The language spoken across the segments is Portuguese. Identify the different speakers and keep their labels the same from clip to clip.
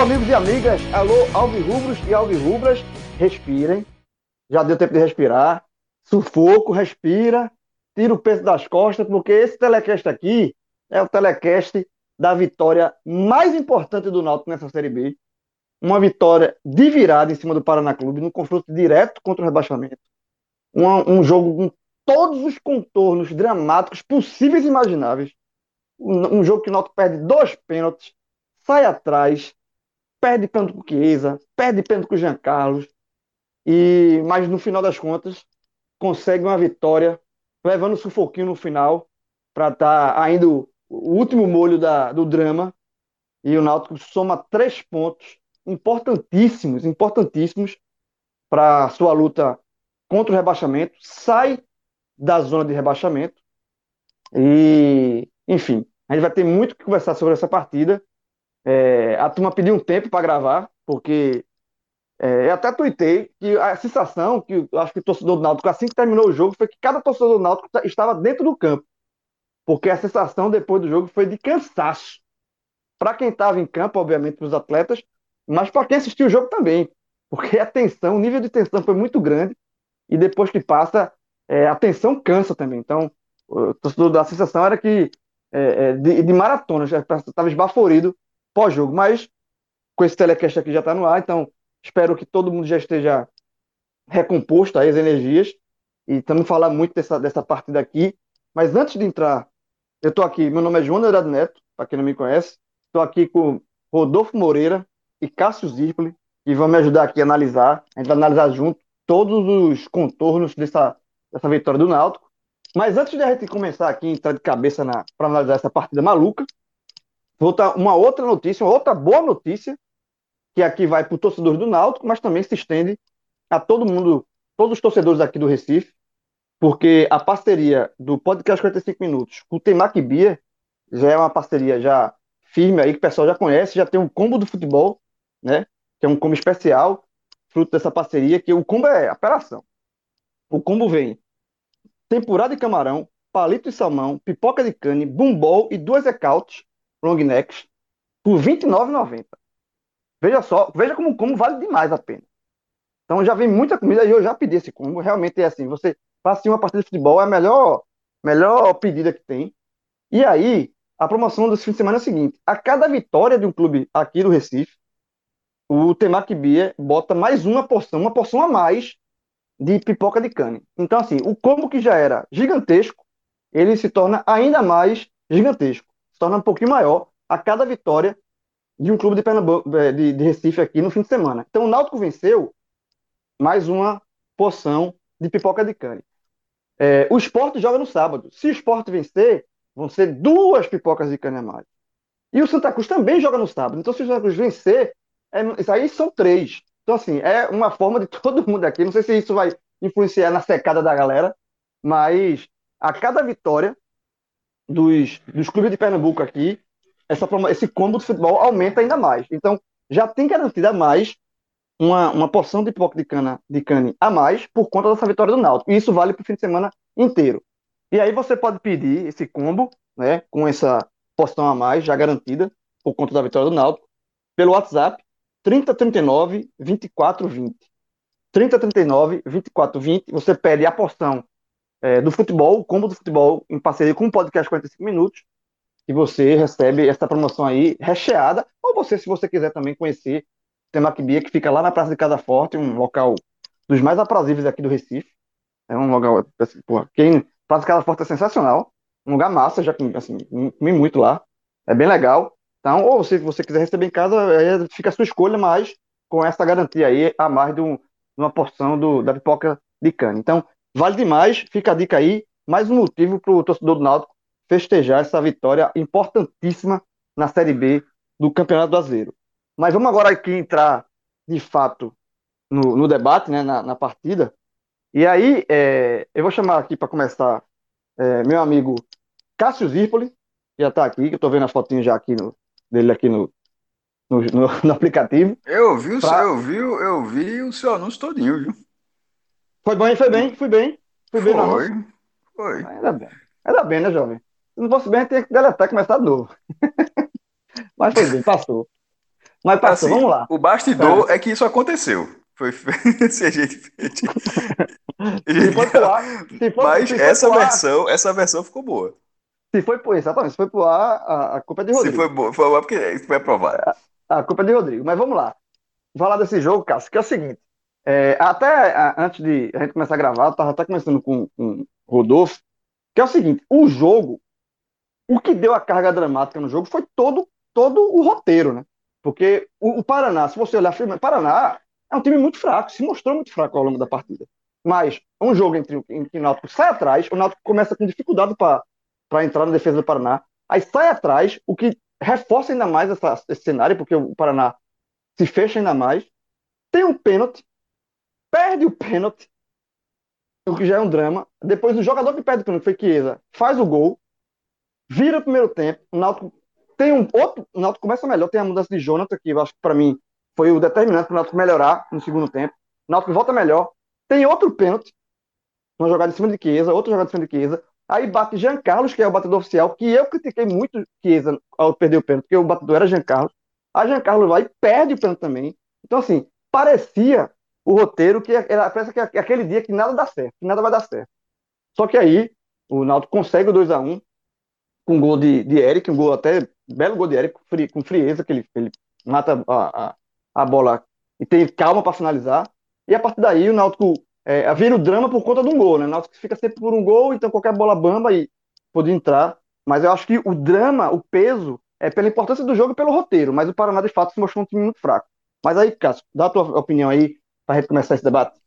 Speaker 1: Amigos e amigas, alô, alvirrubros e alvirrubras, respirem. Já deu tempo de respirar. Sufoco, respira, tira o peso das costas, porque esse telecast aqui é o telecast da vitória mais importante do Náutico nessa Série B. Uma vitória de virada em cima do Paraná Clube, num confronto direto contra o rebaixamento. Um, um jogo com todos os contornos dramáticos possíveis e imagináveis. Um, um jogo que o Náutico perde dois pênaltis, sai atrás, perde pênalti com o Chiesa, perde pênalti com o Jean Carlos, e, mas no final das contas consegue uma vitória, levando o sufoquinho no final, para estar tá ainda o, o último molho da, do drama, e o Náutico soma três pontos importantíssimos, importantíssimos para sua luta contra o rebaixamento, sai da zona de rebaixamento, e, enfim, a gente vai ter muito que conversar sobre essa partida, é, a turma pediu um tempo para gravar, porque é, eu até tuitei que a sensação que eu acho que o torcedor do Náutico, assim que terminou o jogo, foi que cada torcedor do Náutico estava dentro do campo. Porque a sensação depois do jogo foi de cansaço. Para quem estava em campo, obviamente, para os atletas, mas para quem assistiu o jogo também. Porque a tensão, o nível de tensão foi muito grande, e depois que passa, é, a tensão cansa também. Então, o torcedor da sensação era que é, é de, de maratona, já estava esbaforido pós-jogo. Mas com esse telecast aqui já está no ar, então espero que todo mundo já esteja recomposto aí as energias. E estamos falando muito dessa, dessa partida aqui. Mas antes de entrar, eu estou aqui. Meu nome é João Andrade Neto, para quem não me conhece. Estou aqui com Rodolfo Moreira e Cássio Zirpoli, que vão me ajudar aqui a analisar. A gente vai analisar junto todos os contornos dessa, dessa vitória do Náutico. Mas antes de a gente começar aqui, entrar de cabeça para analisar essa partida maluca, Vou dar uma outra notícia, uma outra boa notícia, que aqui vai para o torcedor do Náutico, mas também se estende a todo mundo, todos os torcedores aqui do Recife, porque a parceria do Podcast 45 Minutos com o Temac Bia já é uma parceria já firme aí, que o pessoal já conhece, já tem um combo do futebol, né? Que é um combo especial, fruto dessa parceria, que o combo é apelação. O combo vem temporada de camarão, palito de salmão, pipoca de cane, bumbol e duas ecautes long necks por R$ 29,90. Veja só, veja como, como vale demais a pena. Então já vem muita comida e eu já pedi esse combo. Realmente é assim, você faz uma partida de futebol, é a melhor, melhor pedida que tem. E aí, a promoção desse fim de semana é a seguinte: a cada vitória de um clube aqui do Recife, o Temaki Bia bota mais uma porção, uma porção a mais de pipoca de cane. Então, assim, o combo que já era gigantesco, ele se torna ainda mais gigantesco se torna um pouquinho maior a cada vitória de um clube de, Pernambuco, é, de, de Recife aqui no fim de semana. Então o Náutico venceu mais uma porção de pipoca de cane. É, o esporte joga no sábado. Se o esporte vencer, vão ser duas pipocas de cane a mais. E o Santa Cruz também joga no sábado. Então, se o Santa Cruz vencer, é, isso aí são três. Então, assim, é uma forma de todo mundo aqui. Não sei se isso vai influenciar na secada da galera, mas a cada vitória dos, dos clubes de Pernambuco aqui, essa, esse combo de futebol aumenta ainda mais. Então, já tem garantida mais uma, uma porção de pipoca de cana de cane a mais por conta dessa vitória do Náutico. E isso vale para o fim de semana inteiro. E aí você pode pedir esse combo, né, com essa porção a mais já garantida por conta da vitória do Náutico, pelo WhatsApp 3039 2420. 3039 2420, você pede a porção é, do futebol, o combo do futebol, em parceria com o podcast 45 Minutos, e você recebe essa promoção aí recheada, ou você, se você quiser também conhecer o Temaquibia, que fica lá na Praça de Casa Forte, um local dos mais aprazíveis aqui do Recife. É um local, assim, porra, quem, Praça de Casa Forte é sensacional, um lugar massa, já comi, assim, comi muito lá. É bem legal. Então, ou se você quiser receber em casa, aí fica a sua escolha, mas com essa garantia aí, a mais de, um, de uma porção do, da pipoca de cana. Então, vale demais, fica a dica aí. Mais um motivo para o torcedor do Náutico festejar essa vitória importantíssima na Série B do Campeonato Brasileiro. Mas vamos agora aqui entrar, de fato, no, no debate, né, na, na, partida. E aí, é, eu vou chamar aqui para começar é, meu amigo Cássio Zirpoli, já está aqui, que eu estou vendo a fotinha já aqui no, dele aqui no, no, no, no aplicativo.
Speaker 2: Eu vi, pra... eu vi, eu vi o seu anúncio todinho, viu?
Speaker 1: Foi bem, foi bem, fui bem. Fui bem
Speaker 2: foi, foi.
Speaker 1: Ainda bem. Ainda bem, né, jovem? Se não fosse bem, teria que deletar e começar de novo. Mas foi bem, passou. Mas passou, assim, vamos lá.
Speaker 2: O bastidor é. é que isso aconteceu. Foi se a gente fez. Se foi pro ar, se foi, Mas essa versão, ar, essa versão ficou boa.
Speaker 1: Se foi por exatamente, se foi pro ar, a, a culpa é de Rodrigo.
Speaker 2: Se foi boa, foi boa porque foi aprovado.
Speaker 1: A, a culpa é de Rodrigo. Mas vamos lá. Vou falar desse jogo, Cássio, que é o seguinte. É, até a, antes de a gente começar a gravar, eu tava até começando com, com Rodolfo, que é o seguinte, o jogo, o que deu a carga dramática no jogo foi todo, todo o roteiro, né? Porque o, o Paraná, se você olhar, o Paraná é um time muito fraco, se mostrou muito fraco ao longo da partida. Mas um jogo entre, que o Náutico sai atrás, o Náutico começa com dificuldade para entrar na defesa do Paraná, aí sai atrás, o que reforça ainda mais essa, esse cenário, porque o Paraná se fecha ainda mais. Tem um pênalti, perde o pênalti, o que já é um drama. Depois o jogador que perde o pênalti foi Chiesa, faz o gol, vira o primeiro tempo, o Náutico tem um outro, o Náutico começa melhor, tem a mudança de Jonathan, que eu acho que para mim foi o determinante para o Náutico melhorar no segundo tempo. O Náutico volta melhor. Tem outro pênalti, uma jogada em cima de Chiesa, outra jogada em cima de Chiesa. Aí bate Jean Carlos, que é o batedor oficial, que eu critiquei muito Chiesa ao perder o pênalti, porque o batedor era Jean Carlos. A Jean Carlos vai e perde o pênalti também. Então, assim, parecia o roteiro que era, parece que é aquele dia que nada dá certo, que nada vai dar certo. Só que aí o Náutico consegue o 2 a 1 com um gol de, de Eric, um gol até belo gol de Eric com frieza, que ele, ele mata a, a, a bola e tem calma para finalizar. E a partir daí o Náutico é, vira o drama por conta de um gol, né? O Náutico fica sempre por um gol, então qualquer bola bamba e pode entrar. Mas eu acho que o drama, o peso, é pela importância do jogo e pelo roteiro. Mas o Paraná, de fato, se mostrou um time muito fraco. Mas aí, Cássio, dá a tua opinião aí para a gente começar esse debate.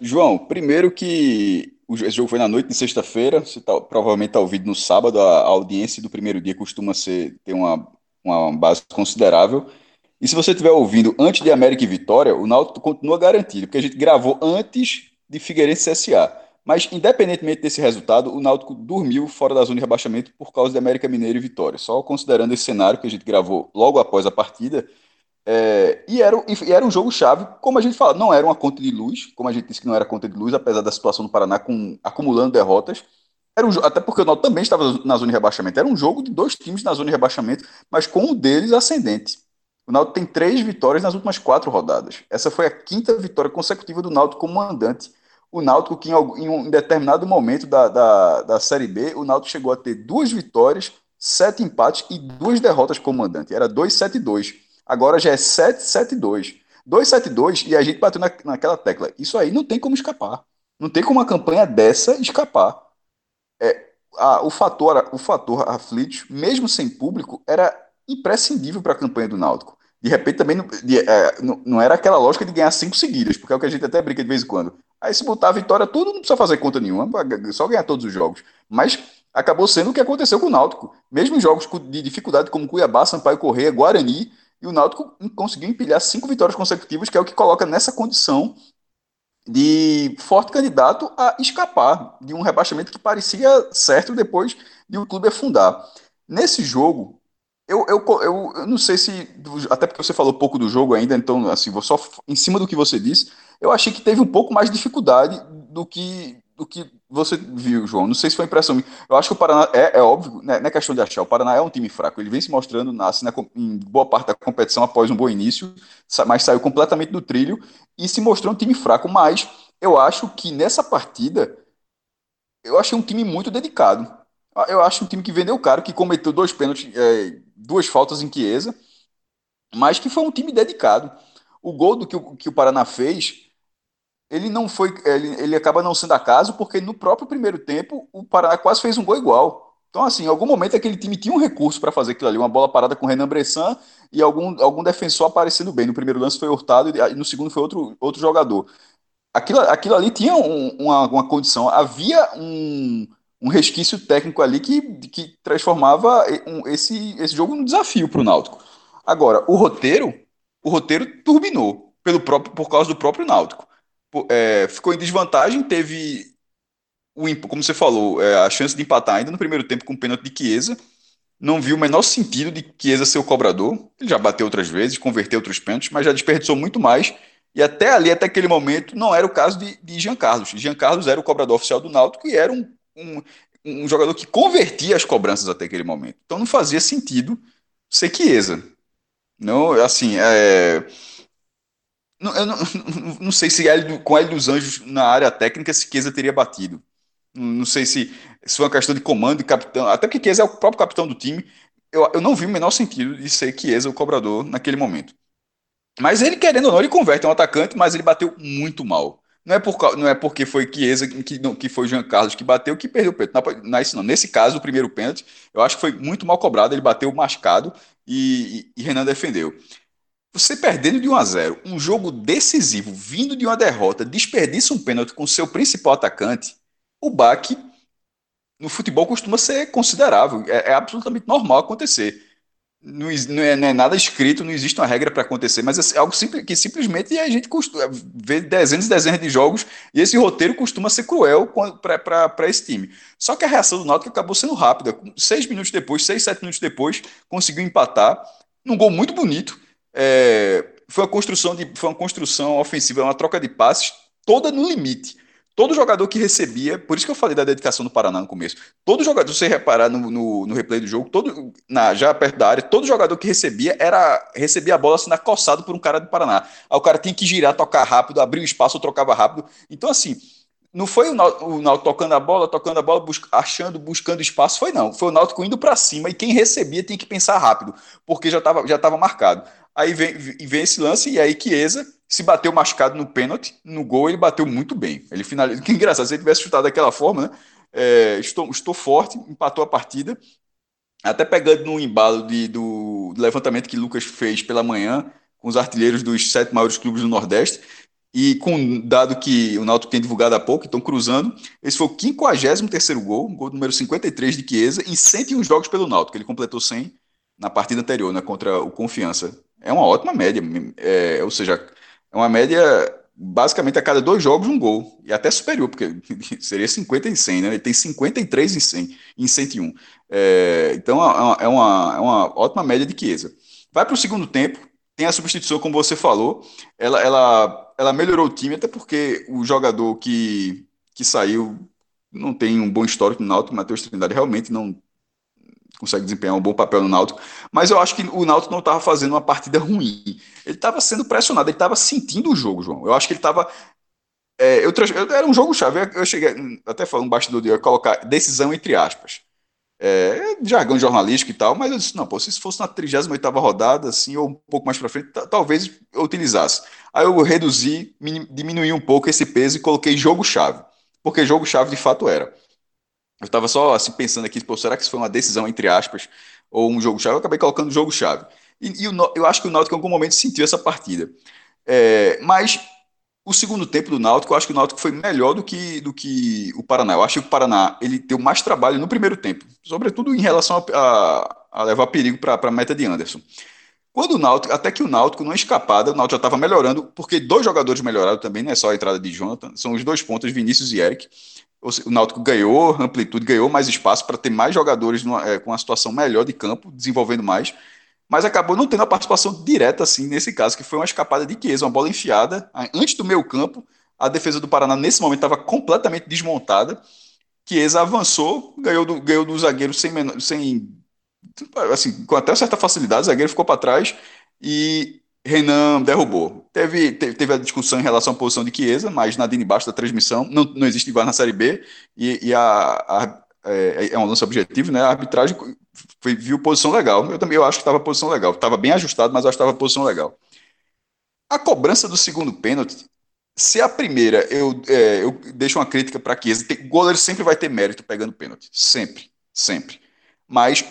Speaker 2: João, primeiro que esse jogo foi na noite de sexta-feira, você tá, provavelmente está ouvindo no sábado, a, audiência do primeiro dia costuma ser, ter uma, uma base considerável. E se você estiver ouvindo antes de América e Vitória, o Náutico continua garantido, porque a gente gravou antes de Figueirense CSA. Mas, independentemente desse resultado, o Náutico dormiu fora da zona de rebaixamento por causa de América Mineiro e Vitória. Só considerando esse cenário que a gente gravou logo após a partida. É, e, era, e era um jogo chave, como a gente fala, não era uma conta de luz, como a gente disse que não era conta de luz, apesar da situação do Paraná com, acumulando derrotas. Era um, até porque o Náutico também estava na zona de rebaixamento. Era um jogo de dois times na zona de rebaixamento, mas com um deles ascendente. O Náutico tem três vitórias nas últimas quatro rodadas. Essa foi a quinta vitória consecutiva do Náutico como mandante. O Náutico, que em, um determinado momento da, da, da Série B, o Náutico chegou a ter duas vitórias, sete empates e duas derrotas como mandante. Era 2-7-2. Agora já é 7-7-2. 2-7-2 e a gente bateu na, naquela tecla. Isso aí não tem como escapar. Não tem como uma campanha dessa escapar. É, a, o fator o fator aflitos, mesmo sem público, era imprescindível para a campanha do Náutico de repente também não, de, é, não, não, era aquela lógica de ganhar cinco seguidas, porque é o que a gente até brinca de vez em quando. Aí se botar a vitória tudo, não precisa fazer conta nenhuma, só ganhar todos os jogos. Mas acabou sendo o que aconteceu com o Náutico. Mesmo jogos de dificuldade como Cuiabá, Sampaio Correia, Guarani, e o Náutico conseguiu empilhar cinco vitórias consecutivas, que é o que coloca nessa condição de forte candidato a escapar de um rebaixamento que parecia certo depois de o clube afundar. Nesse jogo, eu, eu, eu, eu, não sei se. Até porque você falou pouco do jogo ainda, então, assim, vou só em cima do que você disse. Eu achei que teve um pouco mais de dificuldade do que, do que você viu, João. Não sei se foi impressão minha. Eu acho que o Paraná, é, é óbvio, né, não é questão de achar. O Paraná é um time fraco. Ele vem se mostrando nasce na, em boa parte da competição após um bom início, mas saiu completamente do trilho e se mostrou um time fraco. Mas eu acho que nessa partida, eu achei um time muito dedicado. Eu acho um time que vendeu caro, que cometeu dois pênaltis. É, duas faltas em Chiesa, mas que foi um time dedicado. O gol do que que o Paraná fez ele não foi, ele, ele acaba não sendo acaso, porque no próprio primeiro tempo o Paraná quase fez um gol igual. Então, assim, em algum momento aquele time tinha um recurso para fazer aquilo ali, uma bola parada com Renan Bressan e algum, algum defensor aparecendo bem. No primeiro lance foi Hurtado e no segundo foi outro, outro jogador. Aquilo, aquilo ali tinha um, uma, uma condição, havia um, um resquício técnico ali que, que transformava esse, esse jogo num desafio para o Náutico. Agora, o roteiro, o roteiro turbinou pelo próprio, por causa do próprio Náutico. É, ficou em desvantagem, teve o, como você falou, é, a chance de empatar ainda no primeiro tempo com o pênalti de Chiesa. Não viu o menor sentido de Chiesa ser o cobrador. Ele já bateu outras vezes, converteu outros pênaltis, mas já desperdiçou muito mais. E até ali, até aquele momento, não era o caso de, de Jean Carlos. Jean Carlos era o cobrador oficial do Náutico e era um, um, um jogador que convertia as cobranças até aquele momento. Então não fazia sentido ser Chiesa. Não, assim, é, não, eu não, não sei se com L dos Anjos na área técnica se teria batido. Não sei se, se foi uma questão de comando de capitão, até porque Chiesa é o próprio capitão do time. Eu, eu não vi o menor sentido de ser Chiesa o cobrador naquele momento. Mas ele, querendo ou não, ele converte um atacante, mas ele bateu muito mal. Não é, por, não é porque foi Chiesa que, que foi Jean Carlos que bateu que perdeu o pênalti. Não, é isso não. Nesse caso, o primeiro pênalti, eu acho que foi muito mal cobrado. Ele bateu mascado e, e, e Renan defendeu. Você perdendo de 1 a 0, um jogo decisivo, vindo de uma derrota, desperdiça um pênalti com seu principal atacante o baque no futebol costuma ser considerável. É, é absolutamente normal acontecer. Não, não, é, não, é, nada escrito, não existe uma regra para acontecer, mas é algo simples, que simplesmente a gente costuma, vê dezenas e dezenas de jogos e esse roteiro costuma ser cruel para esse time. Só que a reação do Náutico acabou sendo rápida. Seis minutos depois, seis, sete minutos depois, conseguiu empatar num gol muito bonito. É, foi, uma construção de, foi uma construção ofensiva, uma troca de passes toda no limite. Todo jogador que recebia, por isso que eu falei da dedicação do Paraná no começo. Todo jogador, se você reparar no, no, no, replay do jogo, todo, na, já perto da área, todo jogador que recebia era recebia a bola sendo acossado por um cara do Paraná. Aí o cara tinha que girar, tocar rápido, abrir o espaço, trocava rápido. Então, assim, não foi o Náutico tocando a bola, tocando a bola, achando, buscando espaço, foi não. Foi o Náutico indo para cima e quem recebia tinha que pensar rápido, porque já estava já tava marcado. Aí vem, vem esse lance e aí Chiesa se bateu machucado no pênalti, no gol ele bateu muito bem. Ele finalizou. Que engraçado, se ele tivesse chutado daquela forma, né? É, estou, estou forte, empatou a partida. Até pegando no embalo de, do, do levantamento que Lucas fez pela manhã, com os artilheiros dos sete maiores clubes do Nordeste, e com dado que o Náutico tem divulgado há pouco, estão cruzando, esse foi o 53 gol, gol número 53 de Chiesa, em 101 jogos pelo Náutico. Ele completou 100 na partida anterior, né, contra o Confiança. É uma ótima média, é, ou seja, é uma média basicamente a cada dois jogos um gol, e até superior, porque seria 50 em 100, né? Ele tem 53 em 100, em 101. É, então é, é uma, é uma ótima média de Chiesa. Vai para o segundo tempo, tem a substituição, como você falou, ela, ela, ela melhorou o time, até porque o jogador que, que saiu não tem um bom histórico no Náutico, Matheus Trindade realmente não consegue desempenhar um bom papel no Náutico, mas eu acho que o Náutico não estava fazendo uma partida ruim. Ele estava sendo pressionado, ele estava sentindo o jogo, João. Eu acho que ele estava é, eu, eu, era um jogo chave. Eu cheguei até falando um bastidor de eu colocar decisão entre aspas. É, jargão jornalístico e tal, mas eu disse, não, pô, se fosse na 38 rodada, assim, ou um pouco mais para frente, talvez eu utilizasse. Aí eu reduzi, diminuí um pouco esse peso e coloquei jogo-chave, porque jogo-chave de fato era. Eu estava só assim, pensando aqui, pô, será que isso foi uma decisão, entre aspas, ou um jogo-chave? Eu acabei colocando jogo-chave. E, e o, eu acho que o Náutico em algum momento sentiu essa partida. É, mas o segundo tempo do Náutico, eu acho que o Náutico foi melhor do que, do que o Paraná. Eu acho que o Paraná ele deu mais trabalho no primeiro tempo, sobretudo em relação a, a, a levar perigo para a meta de Anderson. Quando o Náutico, até que o Náutico, numa escapada, o Náutico já estava melhorando, porque dois jogadores melhoraram também, não é só a entrada de Jonathan, são os dois pontos, Vinícius e Eric o Náutico ganhou amplitude, ganhou mais espaço para ter mais jogadores numa, é, com uma situação melhor de campo, desenvolvendo mais, mas acabou não tendo a participação direta assim nesse caso, que foi uma escapada de Chiesa, uma bola enfiada antes do meio campo. A defesa do Paraná nesse momento estava completamente desmontada. Chiesa avançou, ganhou do, ganhou do zagueiro sem, sem assim, com até certa facilidade, o zagueiro ficou para trás e Renan derrubou. Teve, teve, teve, a discussão em relação à posição de Chiesa, mas Nadine embaixo da transmissão. Não, não existe VAR na Série B e, e a, a, é, é um lance objetivo, né? A arbitragem foi, viu posição legal. Eu também eu acho que estava posição legal. Estava bem ajustado, mas eu acho que estava posição legal. A cobrança do segundo pênalti, Se a primeira, eu, é, eu deixo uma crítica para que o goleiro sempre vai ter mérito pegando pênalti. Sempre, sempre. Mas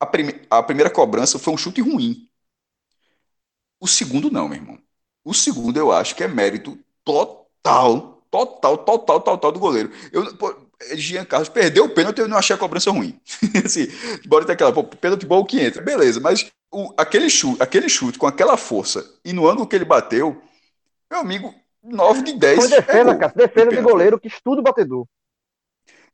Speaker 2: a, prime, a primeira cobrança foi um chute ruim. O segundo, não, meu irmão. O segundo, eu acho que é mérito total, total, total, total do goleiro. Eu, pô, Jean Carlos perdeu o pênalti, eu não achei a cobrança ruim. assim, bora ter aquela, pô, pênalti bom que entra. Beleza, mas o, aquele, chute, aquele chute com aquela força e no ângulo que ele bateu, meu amigo, 9 de 10.
Speaker 1: Foi defesa, é cara. Defesa de goleiro que estuda o batedor.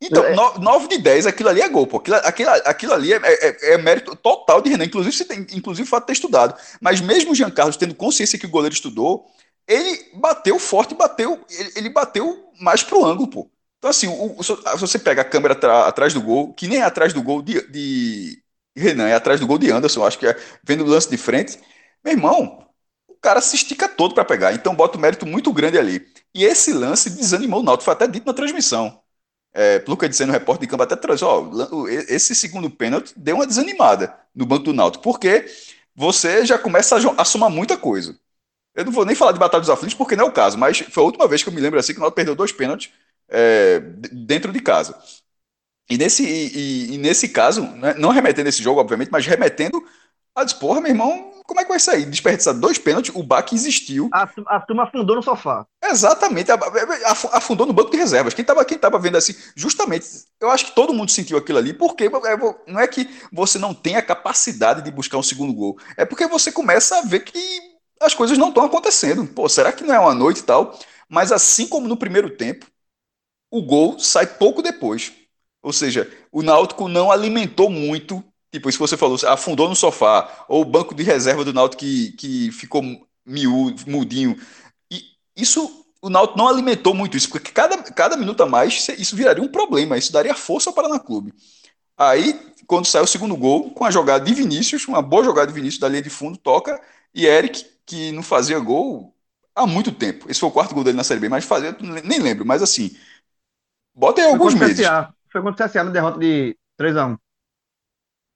Speaker 2: Então, é. 9 de 10, aquilo ali é gol, pô. Aquilo, aquilo, aquilo ali é, é, é, mérito total de Renan. Inclusive, tem, inclusive o fato de ter estudado. Mas mesmo o Jean Carlos tendo consciência que o goleiro estudou, ele bateu forte, bateu, ele, ele bateu mais pro ângulo, pô. Então, assim, o, o, se você pega a câmera atrás do gol, que nem é atrás do gol de, de Renan, é atrás do gol de Anderson, acho que é vendo o lance de frente. Meu irmão, o cara se estica todo para pegar, então bota um mérito muito grande ali. E esse lance desanimou o Náutico, foi até dito na transmissão. É, Luca dizendo no repórter de campo até traz, ó, esse segundo pênalti deu uma desanimada no banco do Náutico, porque você já começa a, a somar muita coisa. Eu não vou nem falar de Batalha dos Aflitos, porque não é o caso, mas foi a última vez que eu me lembro assim que o Náutico perdeu dois pênaltis é, dentro de casa. E nesse, e, e nesse caso, né, não remetendo esse jogo, obviamente, mas remetendo a disporra, meu irmão, como é que vai sair? Desperdiçar dois pênaltis, o baque existiu.
Speaker 1: A, a turma afundou no sofá.
Speaker 2: Exatamente, afundou no banco de reservas. Quem estava quem tava vendo assim, justamente, eu acho que todo mundo sentiu aquilo ali, porque é, não é que você não tem a capacidade de buscar um segundo gol, é porque você começa a ver que as coisas não estão acontecendo. Pô, será que não é uma noite e tal? Mas assim como no primeiro tempo, o gol sai pouco depois. Ou seja, o Náutico não alimentou muito, tipo, isso que você falou, afundou no sofá, ou o banco de reserva do Náutico que, que ficou miúdo, mudinho. E isso, o Náutico não alimentou muito isso, porque cada, cada minuto a mais isso viraria um problema, isso daria força ao Paraná Clube. Aí, quando sai o segundo gol, com a jogada de Vinícius, uma boa jogada de Vinícius da linha de fundo, toca, e Eric, que não fazia gol há muito tempo. Esse foi o quarto gol dele na Série B, mas fazia, nem lembro, mas assim, bota aí alguns meses.
Speaker 1: CSA. Foi contra o CSA na derrota de 3x1.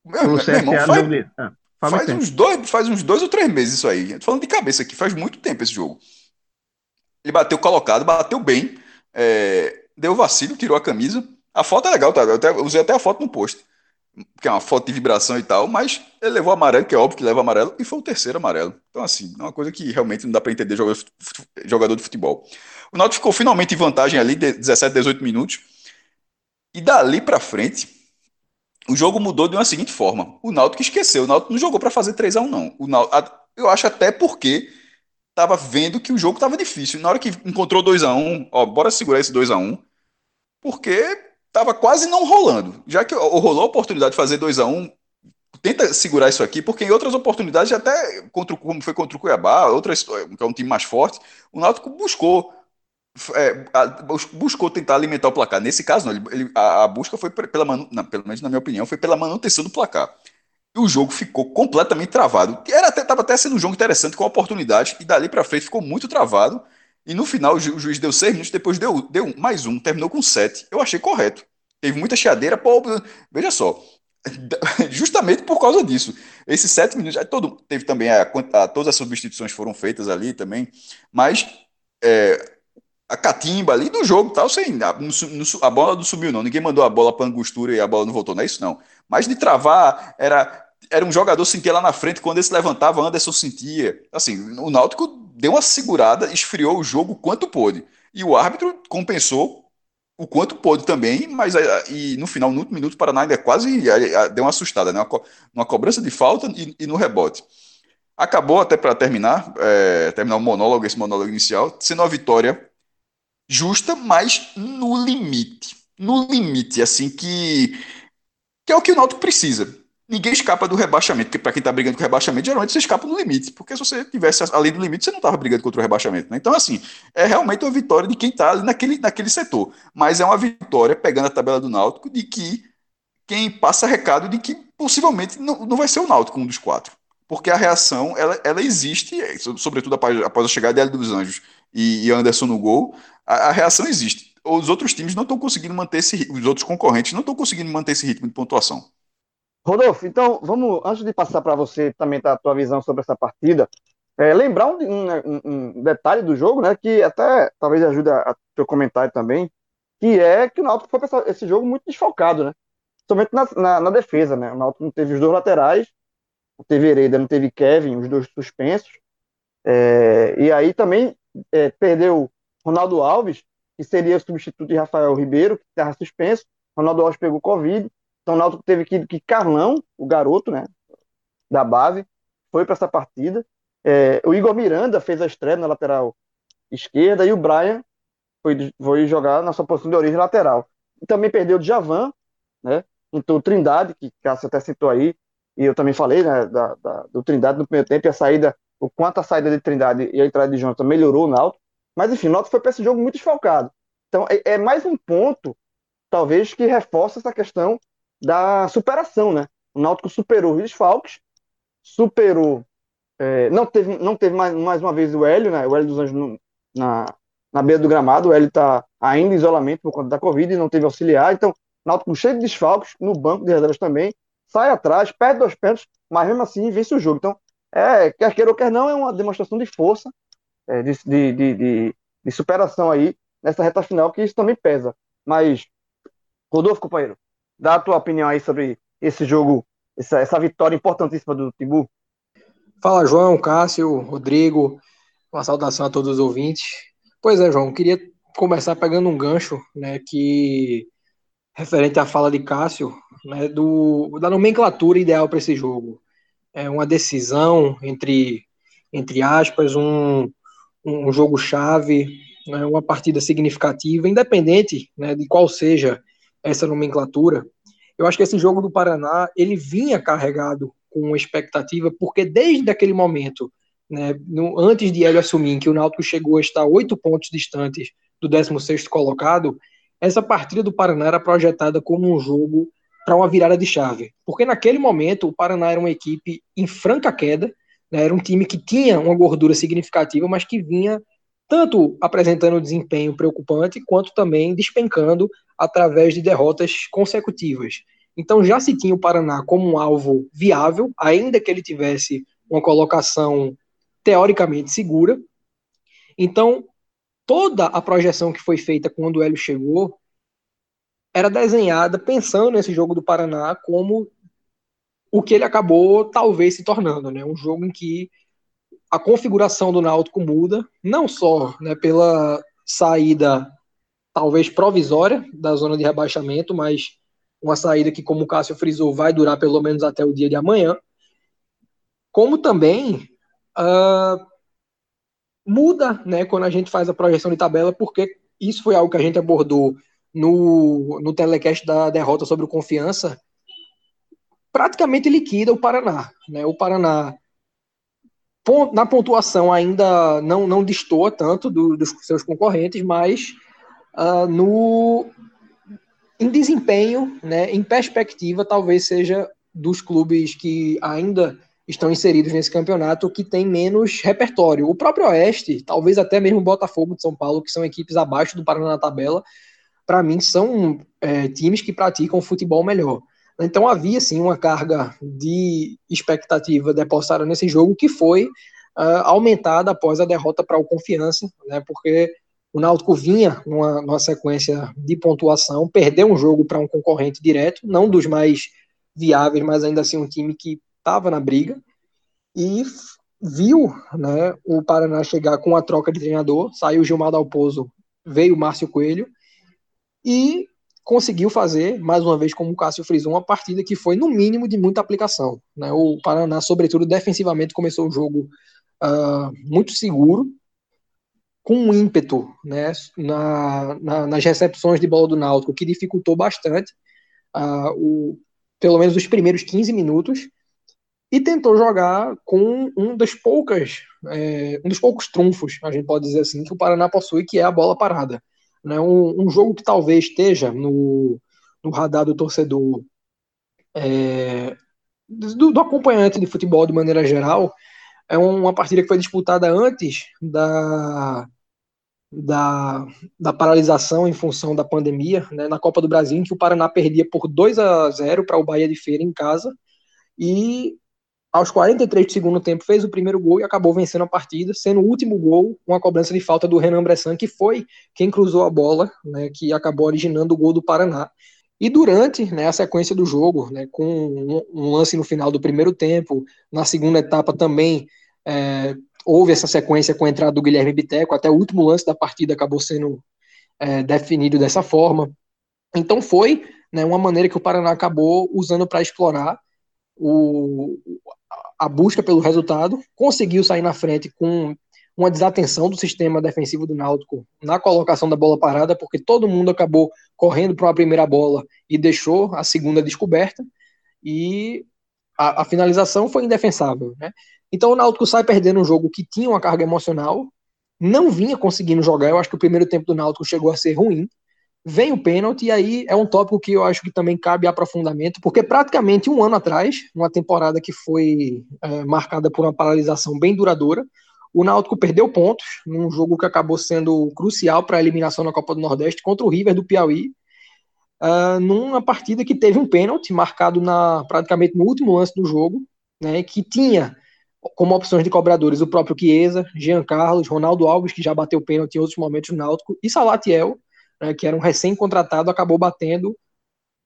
Speaker 2: Meu, meu irmão, faz, ah, faz, faz uns dois, faz uns dois ou três meses isso aí. Tô falando de cabeça aqui, faz muito tempo esse jogo. Ele bateu colocado, bateu bem, é, deu vacilo, tirou a camisa. A foto é legal, tá? Eu até, usei até a foto no post, que é uma foto de vibração e tal, mas ele levou amarelo, que é óbvio que leva amarelo, e foi o terceiro amarelo. Então, assim, é uma coisa que realmente não dá para entender jogador, de futebol. O Náutico ficou finalmente em vantagem ali, de 17, 18 minutos. E dali para frente, o jogo mudou de uma seguinte forma. O Náutico esqueceu. O Náutico não jogou para fazer 3 a 1 não. O Náutico, eu acho até porque tava vendo que o jogo tava difícil. Na hora que encontrou 2 a 1 ó, bora segurar esse 2 a 1 porque tava quase não rolando. Já que rolou a oportunidade de fazer 2 a 1 tenta segurar isso aqui, porque em outras oportunidades, até contra, como foi contra o Cuiabá, outras, que é um time mais forte, o Náutico buscou é, a, buscou tentar alimentar o placar. Nesse caso, não, ele, ele, a, a, busca foi pela, manu, não, pelo menos na minha opinião, foi pela manutenção do placar. E o jogo ficou completamente travado. Era até, tava até sendo um jogo interessante com oportunidade, e dali para frente ficou muito travado. E no final, o, ju, o juiz deu seis minutos, depois deu, deu mais um, terminou com sete. Eu achei correto. Teve muita chiadeira, pô, veja só. Justamente por causa disso. Esses sete minutos, todo, teve também a, a, todas as substituições foram feitas ali também, mas é, a catimba ali do jogo tal, sem a, a, bola não subiu não, ninguém mandou a bola para angostura e a bola não voltou, não é isso não. Mas de travar, era era um jogador sentia lá na frente, quando ele se levantava, Anderson sentia. Assim, o Náutico deu uma segurada, esfriou o jogo quanto pôde. E o árbitro compensou o quanto pôde também, mas e no final, no último minuto, o Paraná ainda quase deu uma assustada, né? Uma, uma cobrança de falta e, e no rebote. Acabou até para terminar, é, terminar o monólogo, esse monólogo inicial, sendo uma vitória justa, mas no limite. No limite, assim, que, que é o que o Náutico precisa. Ninguém escapa do rebaixamento, porque para quem está brigando com o rebaixamento, geralmente você escapa no limite, porque se você tivesse além do limite, você não estava brigando contra o rebaixamento. Né? Então, assim, é realmente uma vitória de quem está ali naquele, naquele setor. Mas é uma vitória, pegando a tabela do Náutico, de que quem passa recado de que possivelmente não, não vai ser o Náutico um dos quatro. Porque a reação, ela, ela existe, sobretudo após, após a chegada de Hélio dos Anjos e Anderson no gol, a, a reação existe. Os outros times não estão conseguindo manter esse os outros concorrentes não estão conseguindo manter esse ritmo de pontuação.
Speaker 1: Rodolfo, então vamos, antes de passar para você também a tua visão sobre essa partida, é, lembrar um, um, um, detalhe do jogo, né, que até talvez ajude a, teu comentário também, que é que o Náutico foi esse jogo muito desfalcado, né? Somente na, na, na, defesa, né? O Náutico não teve os dois laterais, não teve Hereda, não teve Kevin, os dois suspensos. É, e aí também é, perdeu Ronaldo Alves, que seria o substituto de Rafael Ribeiro, que estava suspenso. Ronaldo Alves pegou Covid. Então o Náutico teve que, que Carlão, o garoto, né? Da base, foi para essa partida. É, o Igor Miranda fez a estreia na lateral esquerda e o Brian foi, foi jogar na sua posição de origem lateral. E também perdeu o Javan, né? Então o Trindade, que Cássio até citou aí, e eu também falei né, da, da, do Trindade no primeiro tempo, e a saída, o quanto a saída de Trindade e a entrada de Jonathan melhorou o Náutico. Mas enfim, o Náutico foi para esse jogo muito desfalcado. Então é, é, mais um ponto, talvez, que reforça essa questão da superação, né? O Náutico superou os desfalques, superou é, não teve, não teve mais, mais uma vez o Hélio, né? O Hélio dos Anjos no, na, na beira do gramado. O Hélio está ainda em isolamento por conta da Covid e não teve auxiliar. Então, Náutico cheio de desfalques, no banco de reservas também, sai atrás, perde dois pênaltis, mas mesmo assim vence o jogo. Então, é, quer queira ou quer não, é uma demonstração de força, de, de, de, de, superação aí nessa reta final, que isso também pesa. Mas, Rodolfo, companheiro, dá a tua opinião aí sobre esse jogo, essa, essa vitória importantíssima do Timbu.
Speaker 3: Fala, João, Cássio, Rodrigo, uma saudação a todos os ouvintes. Pois é, João, queria começar pegando um gancho, né, que referente à fala de Cássio, né, do, da nomenclatura ideal para esse jogo. É uma decisão entre, entre aspas, um, um jogo-chave, né, uma partida significativa, independente né, de qual seja essa nomenclatura. Eu acho que esse jogo do Paraná, ele vinha carregado com expectativa, porque desde aquele momento, né, no, antes de ele assumir que o Náutico chegou a estar oito pontos distantes do 16º colocado, essa partida do Paraná era projetada como um jogo para uma virada de chave. Porque naquele momento o Paraná era uma equipe em franca queda, né, era um time que tinha uma gordura significativa, mas que vinha tanto apresentando desempenho preocupante, quanto também despencando através de derrotas consecutivas. Então já se tinha o Paraná como um alvo viável, ainda que ele tivesse uma colocação teoricamente segura. Então, toda a projeção que foi feita quando o Hélio chegou era desenhada pensando nesse jogo do Paraná como o que ele acabou talvez se tornando, né? Um jogo em que a configuração do Náutico muda, não só né, pela saída talvez provisória da zona de rebaixamento, mas uma saída que, como o Cássio frisou, vai durar pelo menos até o dia de amanhã, como também uh, muda né, quando a gente faz a projeção de tabela, porque isso foi algo que a gente abordou no, no telecast da derrota sobre o Confiança, praticamente liquida o Paraná. Né? O Paraná, na pontuação, ainda não, não destoa tanto do, dos seus concorrentes, mas uh, no, em desempenho, né, em perspectiva, talvez seja dos clubes que ainda estão inseridos nesse campeonato que tem menos repertório. O próprio Oeste, talvez até mesmo o Botafogo de São Paulo, que são equipes abaixo do Paraná na tabela, para mim são é, times que praticam futebol melhor. Então havia sim uma carga de expectativa depositada nesse jogo que foi uh, aumentada após a derrota para o Confiança, né, porque o Náutico vinha numa, numa sequência de pontuação, perdeu um jogo para um concorrente direto, não dos mais viáveis, mas ainda assim um time que estava na briga, e viu né, o Paraná chegar com a troca de treinador, saiu Gilmar Dalpozo, veio Márcio Coelho, e conseguiu fazer, mais uma vez, como o Cássio frisou, uma partida que foi, no mínimo, de muita aplicação. Né? O Paraná, sobretudo defensivamente, começou o jogo uh, muito seguro, com um ímpeto né, na, na, nas recepções de bola do Náutico, que dificultou bastante, uh, o, pelo menos os primeiros 15 minutos, e tentou jogar com um das poucas, é, um dos poucos trunfos, a gente pode dizer assim, que o Paraná possui, que é a bola parada. Né, um, um jogo que talvez esteja no, no radar do torcedor é, do, do, acompanhante de futebol de maneira geral, é uma partida que foi disputada antes da, da, da paralisação em função da pandemia, né, na Copa do Brasil, em que o Paraná perdia por 2 a 0 para o Bahia de Feira em casa, e aos 43 do segundo tempo, fez o primeiro gol e acabou vencendo a partida, sendo o último gol uma cobrança de falta do Renan Bressan, que foi quem cruzou a bola, né, que acabou originando o gol do Paraná. E durante né, a sequência do jogo, né, com um, um, lance no final do primeiro tempo, na segunda etapa também é, houve essa sequência com a entrada do Guilherme Biteco, até o último lance da partida acabou sendo é, definido dessa forma. Então foi né, uma maneira que o Paraná acabou usando para explorar o, a busca pelo resultado, conseguiu sair na frente com uma desatenção do sistema defensivo do Náutico na colocação da bola parada, porque todo mundo acabou correndo para a primeira bola e deixou a segunda descoberta, e a, a, finalização foi indefensável. Né? Então o Náutico sai perdendo um jogo que tinha uma carga emocional, não vinha conseguindo jogar, eu acho que o primeiro tempo do Náutico chegou a ser ruim, Vem o pênalti, e aí é um tópico que eu acho que também cabe aprofundamento, porque praticamente um ano atrás, uma temporada que foi é, marcada por uma paralisação bem duradoura, o Náutico perdeu pontos num jogo que acabou sendo crucial para a eliminação na Copa do Nordeste contra o River do Piauí, uh, numa partida que teve um pênalti marcado na, praticamente no último lance do jogo, né, que tinha como opções de cobradores o próprio Chiesa, Jean Carlos, Ronaldo Alves, que já bateu pênalti em outros momentos no Náutico, e Salatiel, né, que era um recém-contratado, acabou batendo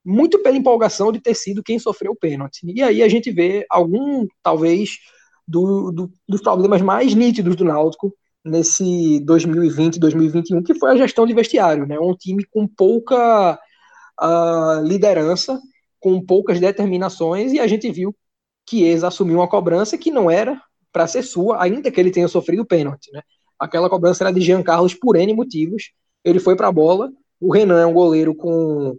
Speaker 3: muito pela empolgação de ter sido quem sofreu o pênalti. E aí a gente vê algum, talvez, do, do, dos problemas mais nítidos do Náutico nesse 2020, 2021, que foi a gestão de vestiário, né? Um time com pouca uh, liderança, com poucas determinações, e a gente viu que Chiesa assumiu uma cobrança que não era para ser sua, ainda que ele tenha sofrido pênalti, né? Aquela cobrança era de Jean Carlos por N motivos, ele foi para a bola. O Renan é um goleiro com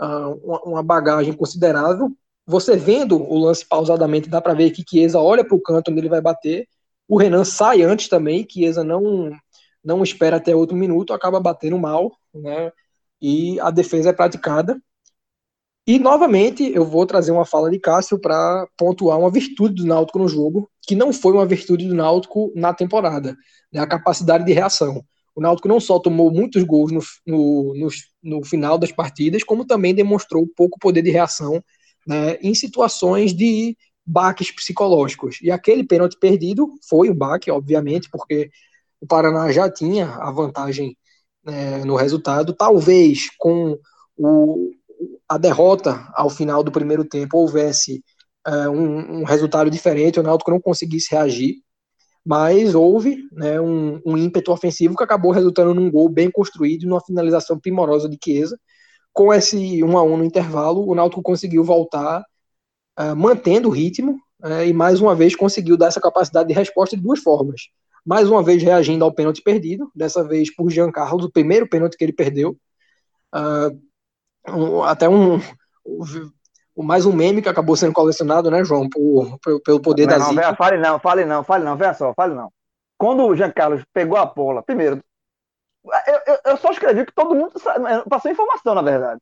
Speaker 3: uh, uma bagagem considerável. Você vendo o lance pausadamente, dá para ver que Chiesa olha para o canto onde ele vai bater. O Renan sai antes também, Chiesa não, não espera até outro minuto, acaba batendo mal, né? E a defesa é praticada. E novamente eu vou trazer uma fala de Cássio para pontuar uma virtude do Náutico no jogo, que não foi uma virtude do Náutico na temporada, né? a capacidade de reação. O Náutico não só tomou muitos gols no, no, no, no final das partidas, como também demonstrou pouco poder de reação né, em situações de baques psicológicos. E aquele pênalti perdido foi o baque, obviamente, porque o Paraná já tinha a vantagem né, no resultado. Talvez com o, a derrota ao final do primeiro tempo houvesse é, um, um, resultado diferente, o Náutico não conseguisse reagir mas houve né, um, um, ímpeto ofensivo que acabou resultando num gol bem construído e numa finalização primorosa de Chiesa. Com esse 1 a 1 no intervalo, o Náutico conseguiu voltar uh, mantendo o ritmo uh, e mais uma vez conseguiu dar essa capacidade de resposta de duas formas. Mais uma vez reagindo ao pênalti perdido, dessa vez por Giancarlo, o primeiro pênalti que ele perdeu. Uh, um, até um, mais um meme que acabou sendo colecionado, né, João, por, por pelo poder
Speaker 1: não,
Speaker 3: da
Speaker 1: não, Véia, fale não, fale não, fale não, veja só, fale não. Quando o Jean Carlos pegou a bola, primeiro, eu, eu, eu só escrevi que todo mundo passou informação, na verdade.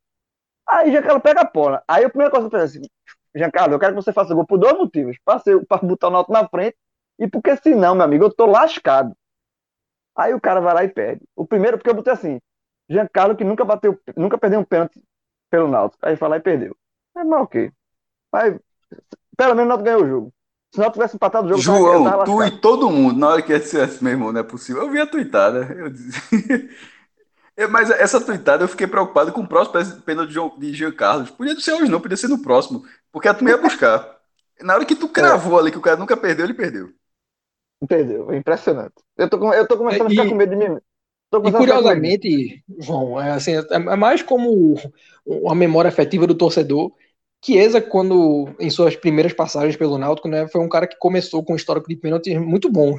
Speaker 1: Aí Jean Carlos pega a bola. Aí a primeira coisa que eu falei assim, Jean Carlos, eu quero que você faça gol por dois motivos. Para botar o Náutico na frente e porque senão, meu amigo, eu tô lascado. Aí o cara vai lá e perde. O primeiro, porque eu botei assim, Jean Carlos que nunca bateu, nunca perdeu um pênalti pelo Náutico. Aí foi lá e perdeu. É mal ok. Mas pelo menos não ganhou o jogo. Se não tivesse empatado o jogo,
Speaker 2: João, tava, tu e todo mundo, na hora que dissesse, meu irmão, não é possível. Eu vi a tuitada. Eu disse... Mas essa tuitada eu fiquei preocupado com o próximo pênalti de Jean Carlos. Podia ser hoje, não, podia ser no próximo. Porque a turma ia buscar. Na hora que tu cravou é. ali que o cara nunca perdeu, ele perdeu.
Speaker 1: Perdeu, é impressionante. Eu tô, eu tô começando a ficar com medo de mim.
Speaker 3: E curiosamente, João, é, assim, é mais como uma memória afetiva do torcedor. Chiesa, quando em suas primeiras passagens pelo Náutico, né, foi um cara que começou com um histórico de pênalti muito bom,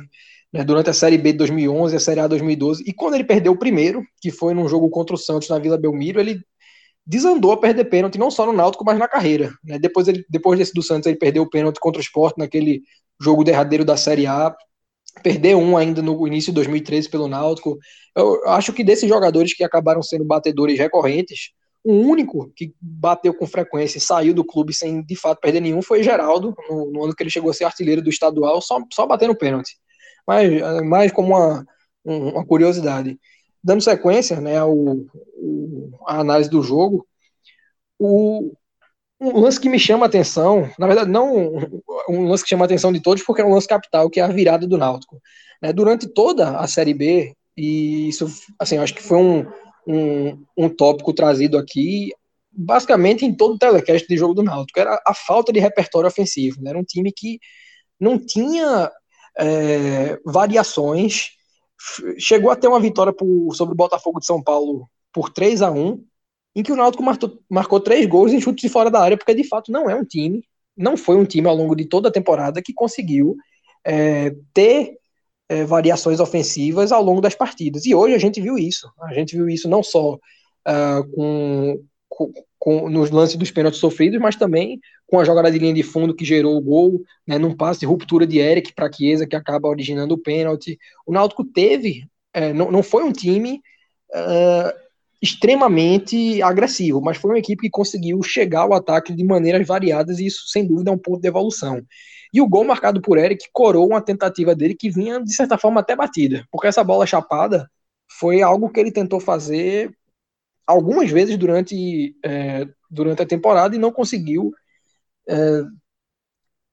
Speaker 3: né, durante a Série B de 2011 e a Série A 2012. E quando ele perdeu o primeiro, que foi num jogo contra o Santos na Vila Belmiro, ele desandou a perder pênalti não só no Náutico, mas na carreira. Né? Depois, ele, depois desse do Santos, ele perdeu o pênalti contra o Sport naquele jogo derradeiro da Série A perder um ainda no início de 2013 pelo Náutico. Eu acho que desses jogadores que acabaram sendo batedores recorrentes, o único que bateu com frequência e saiu do clube sem de fato perder nenhum foi Geraldo, no, no ano que ele chegou a ser artilheiro do estadual, só, só batendo pênalti. Mas mais como uma, uma curiosidade. Dando sequência né, ao, ao, à análise do jogo, o, um lance que me chama a atenção, na verdade, não um lance que chama a atenção de todos, porque é um lance capital, que é a virada do Náutico. Né? Durante toda a Série B, e isso, assim, acho que foi um, um, um tópico trazido aqui, basicamente em todo o telecast de jogo do Náutico, era a falta de repertório ofensivo. Né? Era um time que não tinha é, variações, chegou a ter uma vitória por, sobre o Botafogo de São Paulo por 3 a 1 em que o Náutico marcou, marcou três gols em chutes de fora da área, porque de fato não é um time, não foi um time ao longo de toda a temporada que conseguiu é, ter é, variações ofensivas ao longo das partidas. E hoje a gente viu isso. A gente viu isso não só uh, com, com, com, nos lances dos pênaltis sofridos, mas também com a jogada de linha de fundo que gerou o gol, né, num passe de ruptura de Eric para Chiesa, que acaba originando o pênalti. O Náutico teve, é, não, não foi um time. Uh, extremamente agressivo, mas foi uma equipe que conseguiu chegar ao ataque de maneiras variadas e isso, sem dúvida, é um ponto de evolução. E o gol marcado por Eric coroou uma tentativa dele que vinha, de certa forma, até batida, porque essa bola chapada foi algo que ele tentou fazer algumas vezes durante, é, durante a temporada e não conseguiu é,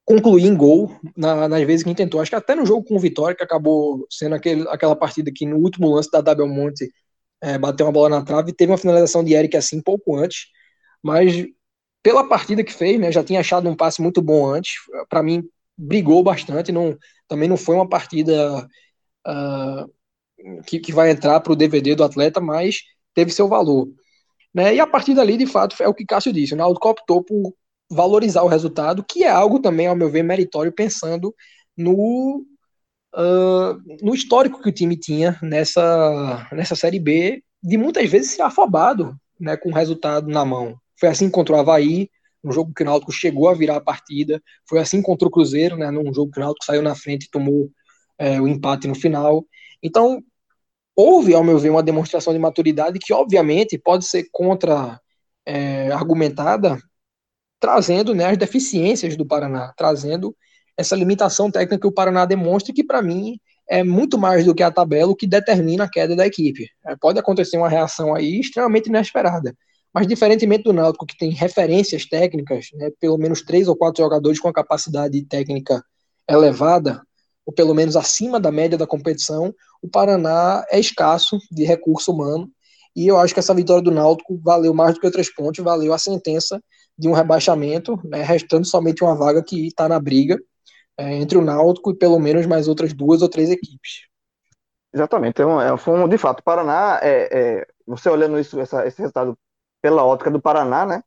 Speaker 3: concluir em gol na, nas vezes que tentou. Acho que até no jogo com o Vitória, que acabou sendo aquele, aquela partida que no último lance da Double Monte é, bateu uma bola na trave, teve uma finalização de Eric assim pouco antes, mas pela partida que fez, né, já tinha achado um passe muito bom antes, para mim brigou bastante, não, também não foi uma partida uh, que, que vai entrar para o DVD do atleta, mas teve seu valor. Né? E a partir dali, de fato, é o que Cássio disse, o Naldo optou por valorizar o resultado, que é algo também, ao meu ver, meritório, pensando no uh, no histórico que o time tinha nessa, nessa Série B, de muitas vezes ser afobado né, com o resultado na mão. Foi assim contra o Havaí, no jogo que o Náutico chegou a virar a partida. Foi assim contra o Cruzeiro, né, num jogo que o Náutico saiu na frente e tomou é, o empate no final. Então, houve, ao meu ver, uma demonstração de maturidade que, obviamente, pode ser contra é, trazendo né, as deficiências do Paraná, trazendo essa limitação técnica que o Paraná demonstra, que para mim é muito mais do que a tabela o que determina a queda da equipe. É, pode acontecer uma reação aí extremamente inesperada. Mas, diferentemente do Náutico, que tem referências técnicas, né, pelo menos três ou quatro jogadores com a capacidade técnica elevada, ou pelo menos acima da média da competição, o Paraná é escasso de recurso humano. E eu acho que essa vitória do Náutico valeu mais do que três pontos, valeu a sentença de um rebaixamento, né, restando somente uma vaga que está na briga é, entre o Náutico e pelo menos mais outras duas ou três equipes.
Speaker 1: Exatamente. É, é, foi um, de fato, o Paraná, é, é, você olhando isso, essa, esse resultado pela ótica do Paraná, né?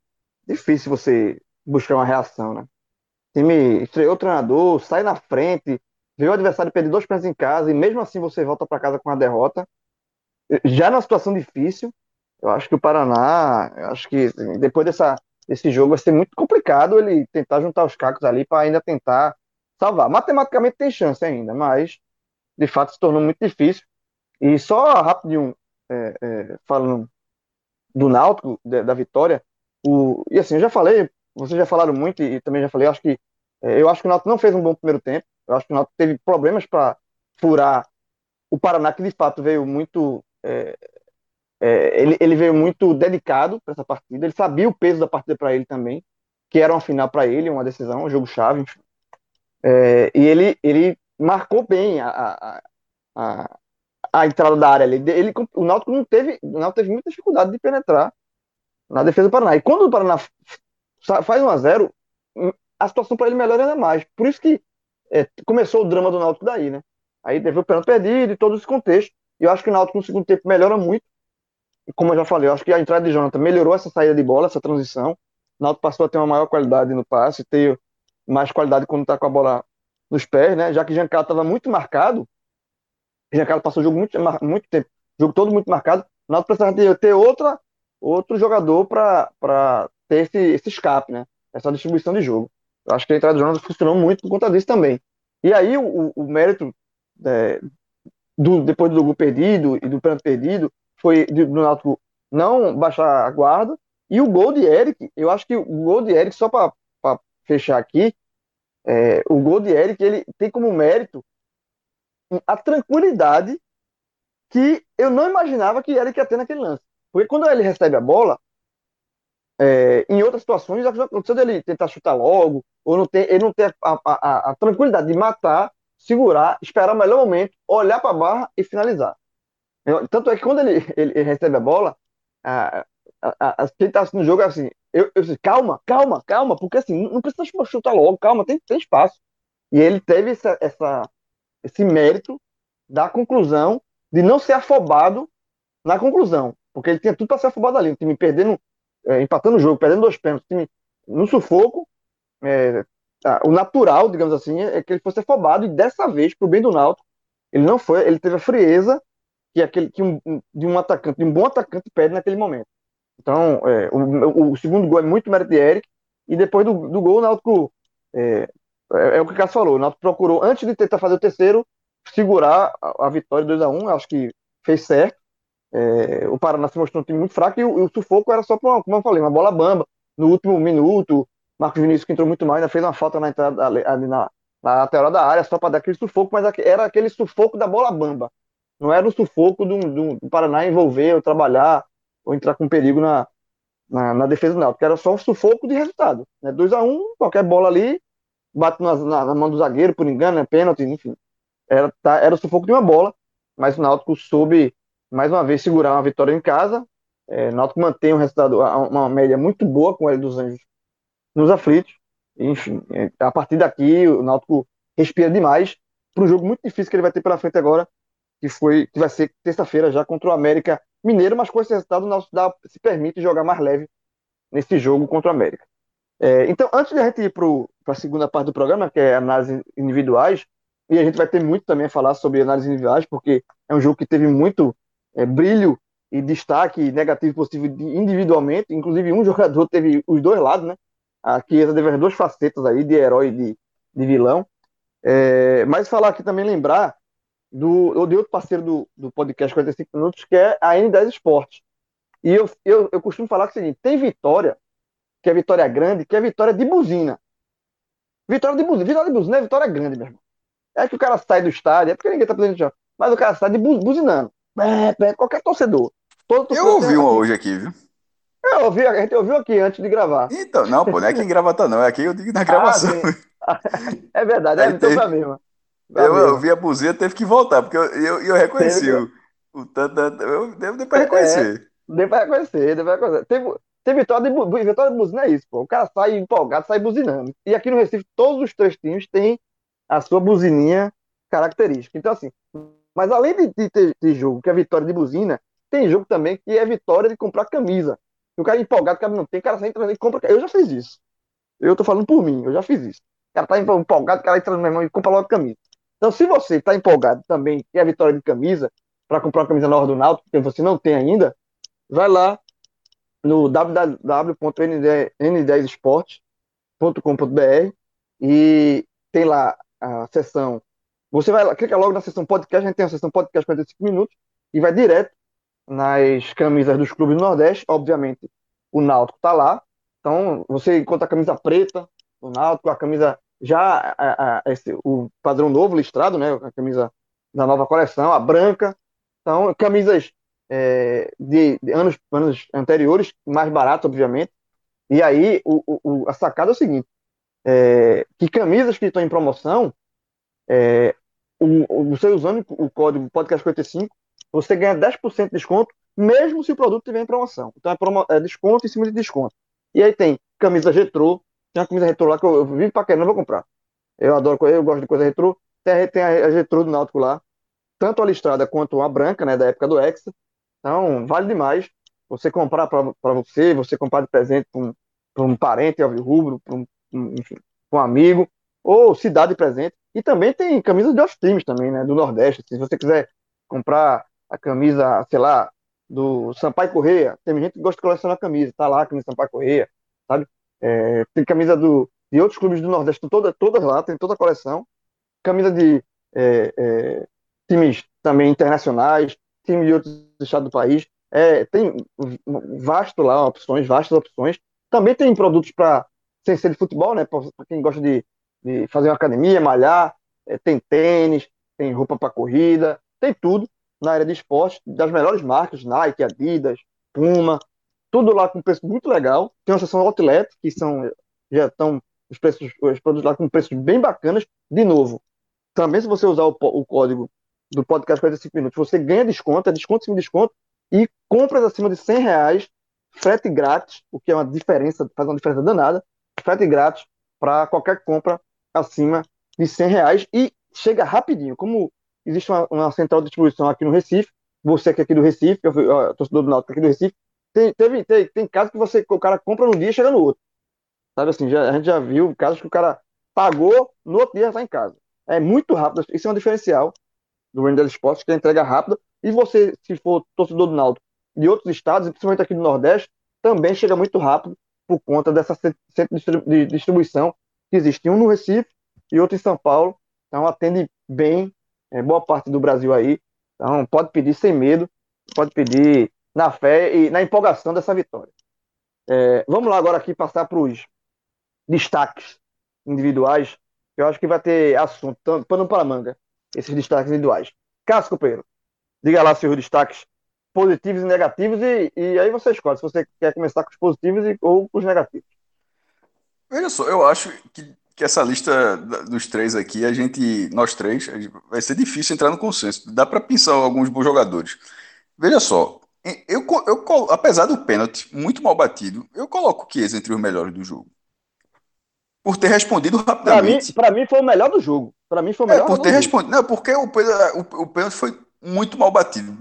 Speaker 1: Difícil você buscar uma reação, né? O time estreou o treinador, sai na frente, vê o adversário perder dois pênaltis em casa e mesmo assim você volta para casa com a derrota. Já numa situação difícil, eu acho que o Paraná, eu acho que assim, depois dessa, desse jogo vai ser muito complicado ele tentar juntar os cacos ali para ainda tentar salvar. Matematicamente tem chance ainda, mas de fato se tornou muito difícil. E só rapidinho, é, é, falando do Náutico, da, da, vitória, o, e assim, eu já falei, vocês já falaram muito e, e também já falei, acho que é, eu acho que o Náutico não fez um bom primeiro tempo, eu acho que o Náutico teve problemas para furar o Paraná, que de fato veio muito. É, é, ele, ele veio muito dedicado para essa partida, ele sabia o peso da partida para ele também, que era uma final para ele, uma decisão, um jogo chave. É, e ele, ele marcou bem a, a, a, a, entrada da área ali. Ele, o Náutico não teve, o Náutico teve muita dificuldade de penetrar na defesa do Paraná. E quando o Paraná faz 1 a 0 a situação para ele melhora ainda mais. Por isso que é, começou o drama do Náutico daí, né? Aí teve o pênalti perdido e todo esse contexto. E eu acho que o Náutico no segundo tempo melhora muito. E como eu já falei, eu acho que a entrada de Jonathan melhorou essa saída de bola, essa transição. O Náutico passou a ter uma maior qualidade no passe, ter mais qualidade quando está com a bola nos pés, né? Já que Giancarlo estava muito marcado, Giancarlo passou o jogo muito, muito tempo, o jogo todo muito marcado, o Náutico precisava ter, outra, outro jogador para ter esse, esse escape, né? Essa distribuição de jogo. Eu acho que a entrada do Jonas funcionou muito por conta disso também. E aí o, o, mérito é, do, depois do gol perdido e do pênalti perdido foi do Náutico não baixar a guarda e o gol de Eric, eu acho que o gol de Eric, só para fechar aqui, é, o gol de Eric ele tem como mérito a tranquilidade que eu não imaginava que Eric ia ter naquele lance. Porque quando ele recebe a bola, é, em outras situações, aconteceu dele tentar chutar logo, ou não ter, ele não ter a, a, a tranquilidade de matar, segurar, esperar o melhor momento, olhar para a barra e finalizar. Eu, tanto é que quando ele, ele, ele recebe a bola, a, a, a, quem está assistindo o jogo é assim, eu, eu disse, calma, calma, calma, porque assim, não precisa chutar logo, calma, tem, tem espaço. E ele teve essa, essa, esse mérito da conclusão de não ser afobado na conclusão, porque ele tinha tudo para ser afobado ali, o time perdendo, é, empatando o jogo, perdendo dois pênaltis, time no sufoco, é, o natural, digamos assim, é que ele fosse afobado, e dessa vez, pro bem do Náutico, ele não foi, ele teve a frieza que aquele que um, de um atacante, de um bom atacante pede naquele momento. Então, é, o, o, segundo gol é muito mérito de Eric, e depois do, do gol, o Náutico, é, é, é, o que o Cássio falou, o Náutico procurou, antes de tentar fazer o terceiro, segurar a, a vitória 2 a 1 acho que fez certo. É, o Paraná se mostrou um time muito fraco e o, e o sufoco era só, pra, como eu falei, uma bola bamba. No último minuto, Marcos Vinícius, que entrou muito mal, ainda fez uma falta na entrada ali na, na lateral da área, só para dar aquele sufoco, mas era aquele sufoco da bola bamba. Não era o sufoco do, do, do Paraná envolver, ou trabalhar, ou entrar com perigo na, na, na defesa do Náutico, era só um sufoco de resultado. Né? 2 a 1 um, qualquer bola ali, bate na, na, na, mão do zagueiro, por engano, é pênalti, enfim. Era, tá, era o sufoco de uma bola, mas o Náutico soube, mais uma vez, segurar uma vitória em casa. É, o Náutico mantém um resultado, uma média muito boa com o L dos Anjos nos aflitos. Enfim, é, a partir daqui, o Náutico respira demais para um jogo muito difícil que ele vai ter pela frente agora, que foi que vai ser terça-feira já contra o América Mineiro, mas com esse resultado o Náutico dá, se permite jogar mais leve nesse jogo contra o América. É, então, antes de a gente ir para a segunda parte do programa, que é análises individuais, e a gente vai ter muito também a falar sobre análises individuais, porque é um jogo que teve muito é, brilho e destaque negativo e positivo individualmente, inclusive um jogador teve os dois lados, né? Aqui essa teve as duas facetas aí, de herói e de, de vilão. É, mas falar aqui também, lembrar do, de outro parceiro do, do podcast 45 Minutos, que é a N10 Esportes. E eu, eu, eu costumo falar que o seguinte: tem vitória que é vitória grande, que é vitória de buzina. Vitória de buzina. Vitória de buzina é vitória grande, meu irmão. É que o cara sai do estádio, é porque ninguém tá já. Mas o cara sai de buzinando. É, é, qualquer torcedor.
Speaker 2: Todo torcedor eu ouvi uma hoje aqui, viu?
Speaker 1: Eu ouvi, a gente ouviu aqui antes de gravar.
Speaker 2: Então, não, pô, não é aqui em gravata, não. É aqui eu digo na ah, gravação.
Speaker 1: Ah, é verdade, é, então pra mesmo.
Speaker 2: Eu, eu vi a buzina, teve que voltar, porque eu, eu, eu reconheci o, o tanto. Eu devo depois reconhecer.
Speaker 1: É, deu pra reconhecer, pra reconhecer. Teve, tem vitória de, vitória de buzina, é isso, pô. O cara sai empolgado, sai buzinando. E aqui no Recife, todos os três times têm a sua buzininha característica. Então, assim, mas além de, de ter, ter jogo que é vitória de buzina, tem jogo também que é vitória de comprar camisa. O cara é empolgado, o cara não tem, o cara sai entrando e compra. Eu já fiz isso. Eu tô falando por mim, eu já fiz isso. O cara tá empolgado, o cara entra meu irmão e compra logo camisa. Então, se você tá empolgado também, que é a vitória de camisa, para comprar uma camisa nova do Náutico, que você não tem ainda, vai lá no www.n10esportes.com.br e tem lá a seção. Você vai lá, clica logo na seção podcast, a gente tem a seção podcast 45 minutos e vai direto nas camisas dos clubes do Nordeste. Obviamente, o Náutico está lá. Então, você encontra a camisa preta do Náutico, a camisa já a, a, esse, o padrão novo listrado, né? A camisa da nova coleção, a branca. Então, camisas é, de, de, anos, anos anteriores, mais barato, obviamente. E aí, o, o, a sacada é o seguinte: é, que camisas que estão em promoção, é, o, você usando o código podcast55, você ganha 10% de desconto, mesmo se o produto estiver em promoção. Então é, promo, é, desconto em cima de desconto. E aí tem camisa retrô, tem uma camisa retrô lá que eu, eu vivo pra não vou comprar. Eu adoro, eu gosto de coisa retrô. Tem, tem a, a retrô do Náutico lá, tanto a listrada quanto a branca, né, da época do Hexa. Então, vale demais você comprar para você, você comprar de presente para um, um parente rubro, para um, um, um amigo, ou cidade presente. E também tem camisas de outros times também, né? Do Nordeste. Se você quiser comprar a camisa, sei lá, do Sampaio Correia, tem gente que gosta de colecionar camisa, tá lá a camisa Sampaio Correia, sabe? É, tem camisa do, de outros clubes do Nordeste, toda, todas lá, tem toda a coleção. Camisa de é, é, times também internacionais, de outros estados do país. É, tem vasto lá, opções, vastas opções. Também tem produtos para sem ser de futebol, né? Para quem gosta de, de, fazer uma academia, malhar, é, tem tênis, tem roupa para corrida, tem tudo na área de esporte, das melhores marcas, Nike, Adidas, Puma. tudo lá com preço muito legal. Tem uma seção outlet, que são, já estão os, preços, os produtos lá com preços bem bacanas. De novo, também se você usar o, o código do podcast 45 minutos, você ganha desconto, é desconto sem desconto, e compras acima de 100 reais, frete grátis, o que é uma diferença, faz uma diferença danada, frete grátis para qualquer compra acima de 100 reais e chega rapidinho. Como existe uma, uma, central de distribuição aqui no Recife, você que é aqui do Recife, eu, eu, torcedor do Náutico aqui do Recife, tem, teve, tem, tem casos que você, o cara compra num dia e chega no outro. Sabe assim, já, a gente já viu casos que o cara pagou, no outro dia já está em casa. É muito rápido, isso é um diferencial do Randall Sports, que é entrega rápida, e você, se for torcedor do Náutico de outros estados, principalmente aqui do Nordeste, também chega muito rápido por conta dessa centro de distribuição que existe um no Recife e outro em São Paulo. Então atende bem é, boa parte do Brasil aí. Então pode pedir sem medo, pode pedir na fé e na empolgação dessa vitória. É, vamos lá agora aqui passar para os destaques individuais. Eu acho que vai ter assunto, pano para manga, esses destaques individuais. Cássio Copeiro, diga lá seus destaques positivos e negativos, e, e aí você escolhe se você quer começar com os positivos e, ou com os negativos.
Speaker 2: Veja só, eu acho que, que essa lista dos três aqui, a gente, nós três, vai ser difícil entrar no consenso. Dá para pensar alguns bons jogadores. Veja só, eu, eu, apesar do pênalti muito mal batido, eu coloco o Chiesa entre os melhores do jogo. Por ter respondido rapidamente.
Speaker 1: Para mim, mim, foi o melhor do jogo. Para mim foi o melhor.
Speaker 2: É, por ter respondido. Não, porque o, o, o pênalti foi muito mal batido.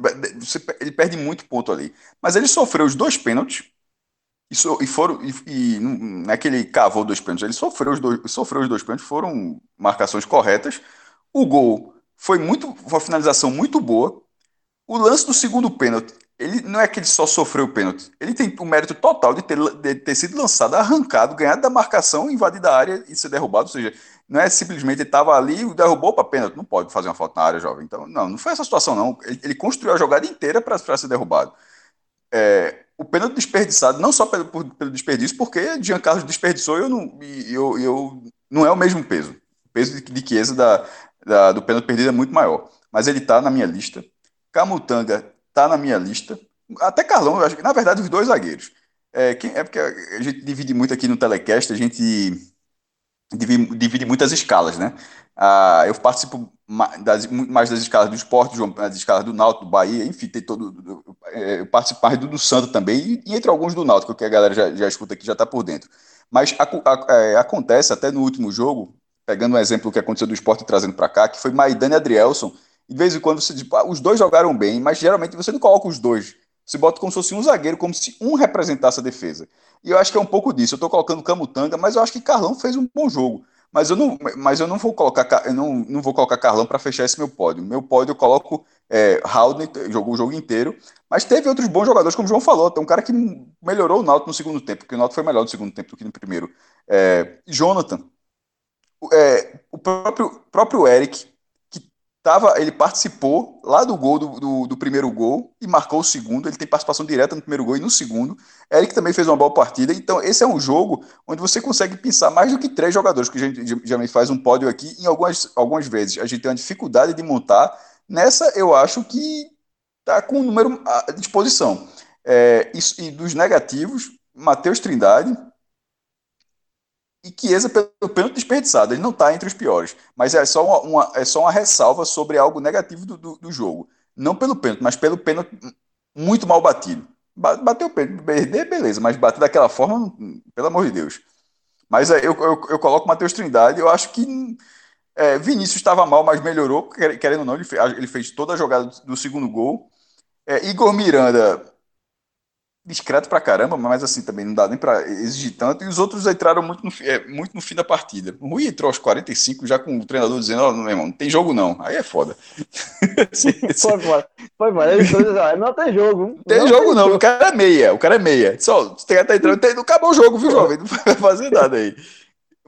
Speaker 2: Ele perde muito ponto ali. Mas ele sofreu os dois pênaltis. E, so, e foram. E, e não é que ele cavou dois pênaltis, ele sofreu os dois, sofreu os dois pênaltis, foram marcações corretas. O gol foi muito. Foi uma finalização muito boa. O lance do segundo pênalti, ele não é que ele só sofreu o pênalti. Ele tem o mérito total de ter, de ter sido lançado, arrancado, ganhado da marcação, invadido a área e ser derrubado. Ou seja, não é simplesmente estava ali e derrubou para pênalti. Não pode fazer uma falta na área, jovem. Então, não, não foi essa situação, não. Ele, ele construiu a jogada inteira para ser derrubado. É, o pênalti desperdiçado, não só pelo, pelo desperdício, porque Giancarlo desperdiçou e eu não, eu, eu, não é o mesmo peso. O peso de, de Chiesa da, da, do pênalti perdido é muito maior. Mas ele está na minha lista. Camutanga está na minha lista. Até Carlão, eu acho que, na verdade, os dois zagueiros. É, quem, é porque a gente divide muito aqui no telecast, a gente divide, divide muitas escalas, né? Ah, eu participo das, mais das escalas do esporte, das escalas do Náutico, do Bahia, enfim, tem todo. É, eu participo mais do, do Santo também, e, entre alguns do Náutico, que a galera já, já escuta aqui, já está por dentro. Mas a, a, é, acontece, até no último jogo, pegando um exemplo que aconteceu do esporte trazendo para cá, que foi Maidana e Adrielson. E de vez em quando você diz, ah, os dois jogaram bem, mas geralmente você não coloca os dois. Você bota como se fosse um zagueiro, como se um representasse a defesa. E eu acho que é um pouco disso. Eu estou colocando Camutanga, mas eu acho que Carlão fez um bom jogo. Mas eu não, mas eu não vou colocar, eu não, não vou colocar Carlão para fechar esse meu pódio. Meu pódio eu coloco é, Haldner, jogou o jogo inteiro, mas teve outros bons jogadores, como o João falou. Tem um cara que melhorou o Náutico no segundo tempo, porque o Náutico foi melhor no segundo tempo do que no primeiro. É, Jonathan, é, o próprio, próprio Eric, Tava, ele participou lá do gol do, do, do, primeiro gol e marcou o segundo. Ele tem participação direta no primeiro gol e no segundo. Eric também fez uma boa partida. Então, esse é um jogo onde você consegue pensar mais do que três jogadores, que a gente já faz um pódio aqui. Em algumas, algumas vezes a gente tem uma dificuldade de montar. Nessa, eu acho que tá com o número à disposição. É, e dos negativos, Matheus Trindade, e Chiesa pelo pênalti desperdiçado. Ele não está entre os piores. Mas é só uma, uma, é só uma ressalva sobre algo negativo do, do, do, jogo. Não pelo pênalti, mas pelo pênalti muito mal batido. Bateu o pênalti, perder, beleza, mas bater daquela forma, pelo amor de Deus. Mas é, eu, eu, eu coloco o Matheus Trindade, eu acho que é, Vinícius estava mal, mas melhorou, querendo ou não, ele fez, ele fez toda a jogada do segundo gol. É, Igor Miranda discreto pra caramba, mas assim, também não dá nem pra exigir tanto. E os outros entraram muito no, é, muito no fim da partida. O Rui entrou aos 45 já com o treinador dizendo: Ó, oh, meu irmão, não tem jogo não. Aí é foda.
Speaker 1: sim, Foi foda. Foi foda. Ele disse, não tem jogo.
Speaker 2: Não tem não jogo tem não. Jogo. O cara é meia. O cara é meia. Só, tem até entrando. Tem, não acabou o jogo, viu, jovem? Não vai fazer nada aí.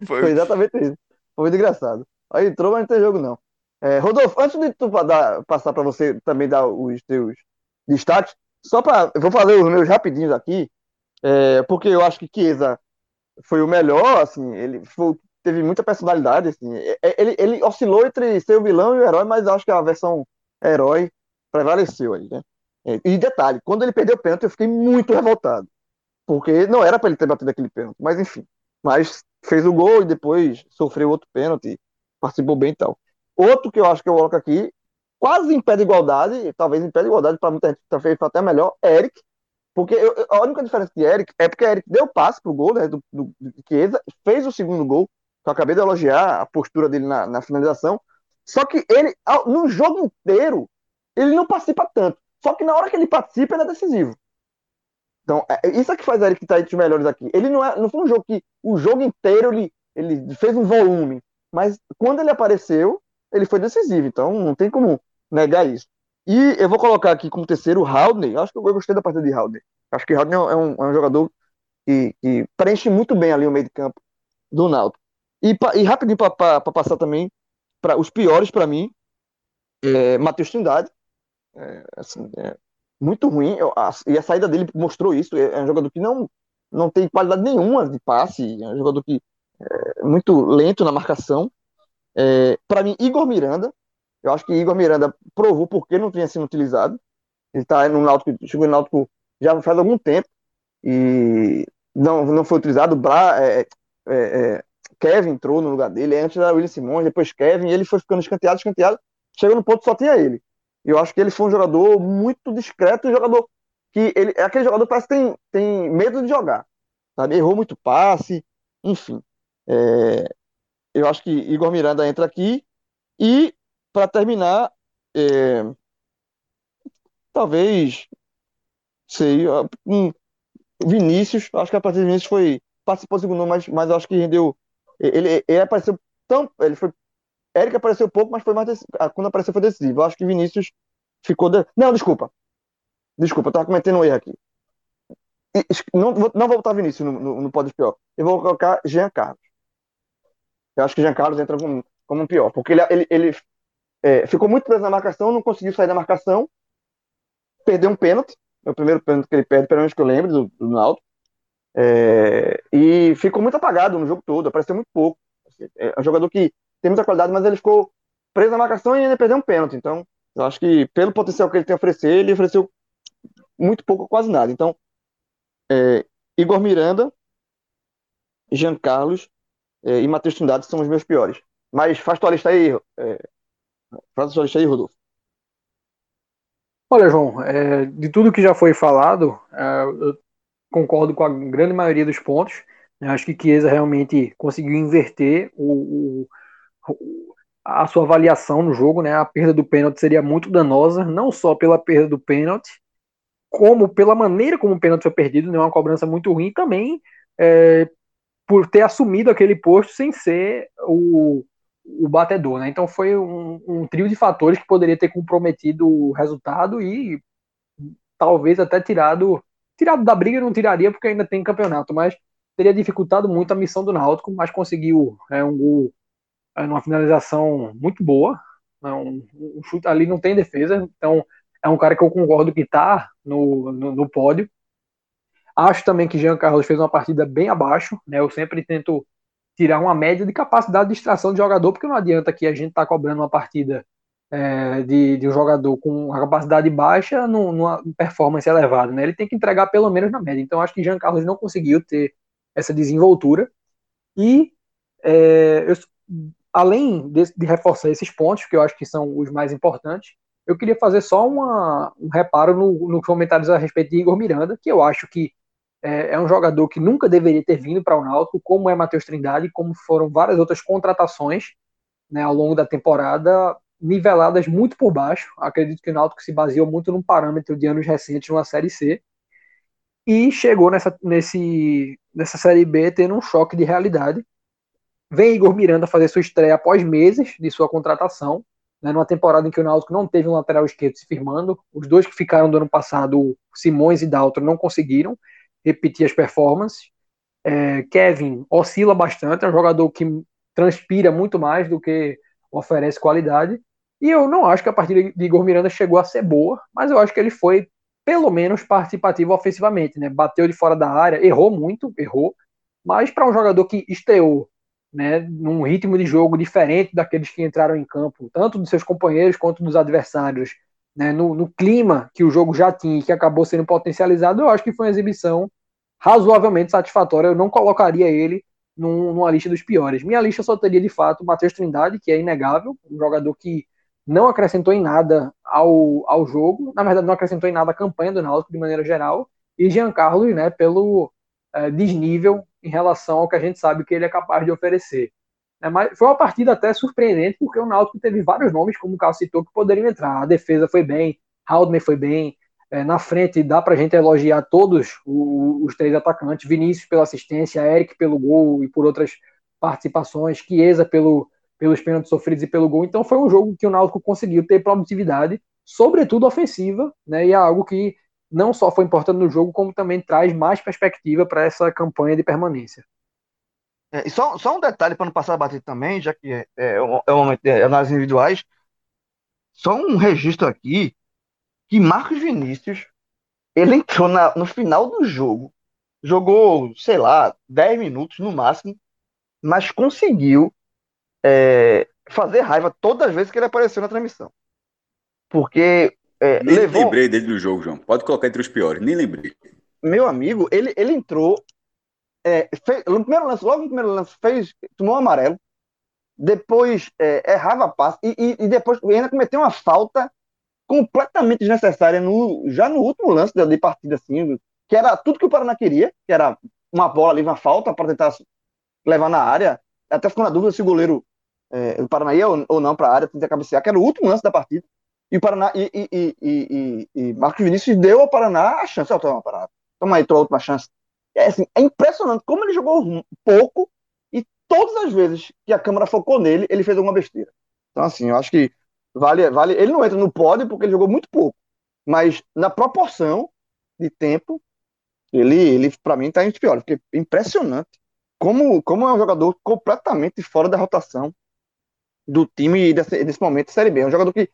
Speaker 1: Foi, Foi exatamente isso. Foi muito engraçado. Aí entrou, mas não tem jogo não. É, Rodolfo, antes de tu dar, passar para você também dar os teus destaques, só para. Vou fazer os meus rapidinhos aqui, é, porque eu acho que Chiesa foi o melhor, assim, ele foi, teve muita personalidade, assim. É, é, ele, ele oscilou entre ser o vilão e o herói, mas acho que a versão herói prevaleceu aí, né? E detalhe, quando ele perdeu o pênalti, eu fiquei muito revoltado. porque não era para ele ter batido aquele pênalti, mas enfim. Mas fez o gol e depois sofreu outro pênalti, participou bem e tal. Outro que eu acho que eu coloco aqui, quase em pé de igualdade, talvez em pé de igualdade, para muita gente talvez até melhor, Eric. Porque eu, a única diferença de Eric é porque Eric deu passe pro gol, né, do, do, do Chiesa, fez o segundo gol, que eu acabei de elogiar a postura dele na, na finalização. Só que ele, no jogo inteiro, ele não participa tanto. Só que na hora que ele participa, ele é decisivo. Então, é, isso é que faz Eric estar entre os melhores aqui. Ele não, é, não foi um jogo que o jogo inteiro ele, ele fez um volume, mas quando ele apareceu, ele foi decisivo. Então, não tem como negar isso. E eu vou colocar aqui como terceiro o Haldner. Acho que eu gostei da partida de Haldner. Acho que Haldner é um, é um jogador que, que, preenche muito bem ali o meio de campo do Náutico. E, e rapidinho para passar também para os piores para mim, é, Matheus Trindade. É, assim, é, muito ruim. Eu, a, e a saída dele mostrou isso. É, é, um jogador que não, não tem qualidade nenhuma de passe. É um jogador que é muito lento na marcação. É, para mim, Igor Miranda. Eu acho que Igor Miranda provou por que não tinha sido utilizado. Ele está no Náutico, chegou no Náutico já faz algum tempo e não, não foi utilizado. Bra, é, é, é, Kevin entrou no lugar dele. Antes era William Simões, depois Kevin. Ele foi ficando escanteado, escanteado. Chegou no ponto só tinha ele. Eu acho que ele foi um jogador muito discreto, um jogador que ele é aquele jogador que parece que tem, tem medo de jogar. Sabe? Errou muito passe, enfim. É, eu acho que Igor Miranda entra aqui. E, para terminar, é, talvez, sei, um, Vinícius, acho que a partir de Vinícius foi, participou do segundo, mas, mas acho que rendeu. Ele, ele apareceu tão. Ele foi Eric apareceu pouco, mas foi mais ah, quando apareceu foi decisivo. Acho que Vinícius ficou. De... Não, desculpa. Desculpa, eu tava cometendo um erro aqui. Não, não vou botar Vinícius no, no, no pódio pior. Eu vou colocar Jean Carlos. Eu acho que Jean Carlos entra como, como um pior, porque ele, ele, ele é, ficou muito preso na marcação, não conseguiu sair da marcação, perdeu um pênalti, é o primeiro pênalti que ele perde, pelo menos que eu lembro, do, do é, e ficou muito apagado no jogo todo, apareceu muito pouco. É um jogador que tem muita qualidade, mas ele ficou preso na marcação e ainda perdeu um pênalti. Então, eu acho que pelo potencial que ele tem a oferecer, ele ofereceu muito pouco, quase nada. Então, é, Igor Miranda, Jean Carlos é, e Matheus Trindade são os meus piores. Mas faz tua lista aí, é, faz tua lista aí, Rodolfo.
Speaker 3: Olha, João, é, de tudo que já foi falado, é, eu concordo com a grande maioria dos pontos. Acho que Chiesa realmente conseguiu inverter o, o a sua avaliação no jogo, né? A perda do pênalti seria muito danosa, não só pela perda do pênalti, como pela maneira como o pênalti foi perdido, né? Uma cobrança muito ruim também é, por ter assumido aquele posto sem ser o, o batedor, né? Então foi um, um trio de fatores que poderia ter comprometido o resultado e talvez até tirado tirado da briga não tiraria porque ainda tem campeonato, mas teria dificultado muito a missão do Náutico, mas conseguiu é, um gol é, numa finalização muito boa. Né, um, um, chute ali não tem defesa, então é um cara que eu concordo que está no, no, no, pódio. Acho também que Jean Carlos fez uma partida bem abaixo, né? Eu sempre tento tirar uma média de capacidade de extração de jogador, porque não adianta que a gente tá cobrando uma partida é, de, de, um jogador com uma capacidade baixa numa performance elevada, né? Ele tem que entregar pelo menos na média. Então acho que Jean Carlos não conseguiu ter essa desenvoltura. E é, eu além de, de, reforçar esses pontos, que eu acho que são os mais importantes, eu queria fazer só uma, um reparo nos no comentários a respeito de Igor Miranda, que eu acho que é, é um jogador que nunca deveria ter vindo para o Náutico, como é Matheus Trindade, como foram várias outras contratações né, ao longo da temporada, niveladas muito por baixo. Acredito que o Náutico se baseou muito num parâmetro de anos recentes numa Série C, e chegou nessa, nesse, nessa Série B tendo um choque de realidade, Vem Igor Miranda fazer sua estreia após meses de sua contratação, né, numa temporada em que o Náutico não teve um lateral esquerdo se firmando. Os dois que ficaram do ano passado, Simões e Daltro, não conseguiram repetir as performances. É, Kevin oscila bastante, é um jogador que transpira muito mais do que oferece qualidade. E eu não acho que a partida de Igor Miranda chegou a ser boa, mas eu acho que ele foi pelo menos participativo ofensivamente, né? Bateu de fora da área, errou muito, errou, mas para um jogador que estreou né, num ritmo de jogo diferente daqueles que entraram em campo, tanto dos seus companheiros quanto dos adversários, né, no, no, clima que o jogo já tinha e que acabou sendo potencializado, eu acho que foi uma exibição razoavelmente satisfatória. Eu não colocaria ele num, numa lista dos piores. Minha lista só teria de fato o Matheus Trindade, que é inegável, um jogador que não acrescentou em nada ao, ao jogo, na verdade não acrescentou em nada à campanha do Náutico de maneira geral, e Jean Carlos, né, pelo é, desnível em relação ao que a gente sabe que ele é capaz de oferecer. É, mas foi uma partida até surpreendente, porque o Náutico teve vários nomes, como o Carlos citou, que poderiam entrar. A defesa foi bem, Haldman foi bem, é, na frente dá para a gente elogiar todos os, os, três atacantes, Vinícius pela assistência, Eric pelo gol e por outras participações, Chiesa pelo, pelos pênaltis sofridos e pelo gol. Então foi um jogo que o Náutico conseguiu ter produtividade, sobretudo ofensiva, né, e é algo que não só foi importante no jogo, como também traz mais perspectiva para essa campanha de permanência.
Speaker 1: É, e só, só um detalhe para não passar a bater também, já que é, é, é um momento de análise individuais, só um registro aqui que Marcos Vinícius ele entrou na, no final do jogo, jogou, sei lá, 10 minutos no máximo, mas conseguiu é, fazer raiva todas as vezes que ele apareceu na transmissão. Porque. É,
Speaker 2: nem levou... lembrei dele do jogo, João. Pode colocar entre os piores, nem lembrei.
Speaker 1: Meu amigo, ele, ele entrou. É, fez, no primeiro lance, logo no primeiro lance, fez, tomou um amarelo, depois é, errava passe e, e, e depois ainda cometeu uma falta completamente desnecessária no, já no último lance de, de partida, assim, que era tudo que o Paraná queria, que era uma bola ali, uma falta para tentar levar na área. Até ficou na dúvida se o goleiro é, do Paraná ia ou, ou não para a área, tentar cabecear, que era o último lance da partida. E o Paraná e, e, e, e Marcos Vinícius deu ao Paraná a chance. Ó, toma, Paraná. toma aí tua última chance. É, assim, é impressionante como ele jogou pouco e todas as vezes que a câmera focou nele, ele fez alguma besteira. Então, assim, eu acho que Vale, vale. Ele não entra no pódio porque ele jogou muito pouco, mas na proporção de tempo, ele, ele para mim está entre os piores, porque é impressionante como, como é um jogador completamente fora da rotação do time desse, desse momento de Série B. É um jogador que,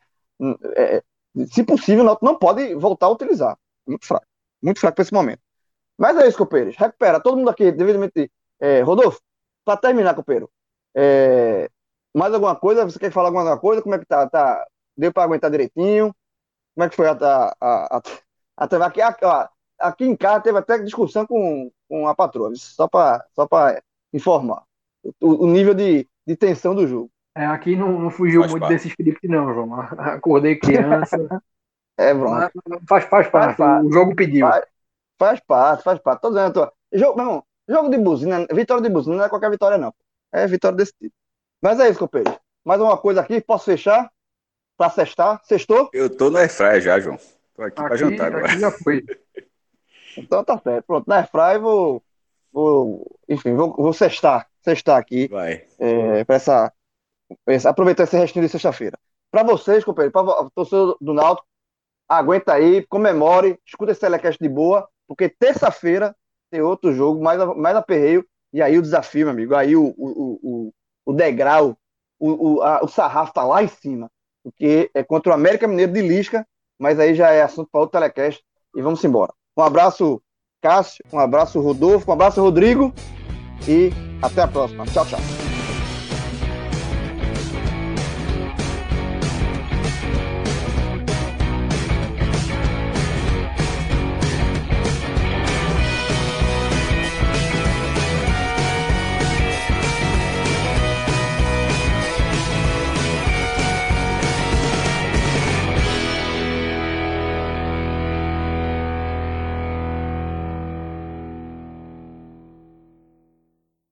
Speaker 1: é, se possível, não pode voltar a utilizar. Muito fraco. Muito fraco para esse momento. Mas é isso, Copeiros. Recupera. Todo mundo aqui, devidamente. É, Rodolfo, para terminar, Copeiro. É, mais alguma coisa? Você quer falar alguma coisa? Como é que tá? tá deu para aguentar direitinho? Como é que foi a, a, a, a, aqui, a, aqui em casa teve até discussão com, com a patroa, só para só informar o, o, nível de, de tensão do jogo.
Speaker 3: É, aqui não, não fugiu faz muito parte. desse script, não, João. Acordei criança.
Speaker 1: é, Bruno.
Speaker 3: Faz, faz parte, faz, o jogo pediu.
Speaker 1: Faz, faz parte, faz parte. Tô dizendo, tô... Jogo, meu irmão, jogo de buzina, vitória de buzina não é qualquer vitória, não. É vitória desse tipo. Mas é isso, companheiro. Mais uma coisa aqui, posso fechar? Pra sextar? Sextou?
Speaker 2: Eu tô no airfryer já, João. Tô aqui, aqui pra jantar agora.
Speaker 3: Aqui já foi.
Speaker 1: então tá certo. Pronto, na airfryer vou, vou... Enfim, vou, vou sextar. Sextar aqui.
Speaker 2: Vai.
Speaker 1: É, pra essa... Aproveitar esse restinho de sexta-feira. Pra vocês, companheiro, pra torcedor do Náutico, aguenta aí, comemore, escuta esse telecast de boa, porque terça-feira tem outro jogo, mais, mais aperreio, e aí o desafio, meu amigo, aí o, o, o, o degrau, o, o, a, o sarrafo tá lá em cima, porque é contra o América Mineiro de Lisca, mas aí já é assunto para outro telecast e vamos embora. Um abraço, Cássio, um abraço, Rodolfo, um abraço, Rodrigo e até a próxima. Tchau, tchau.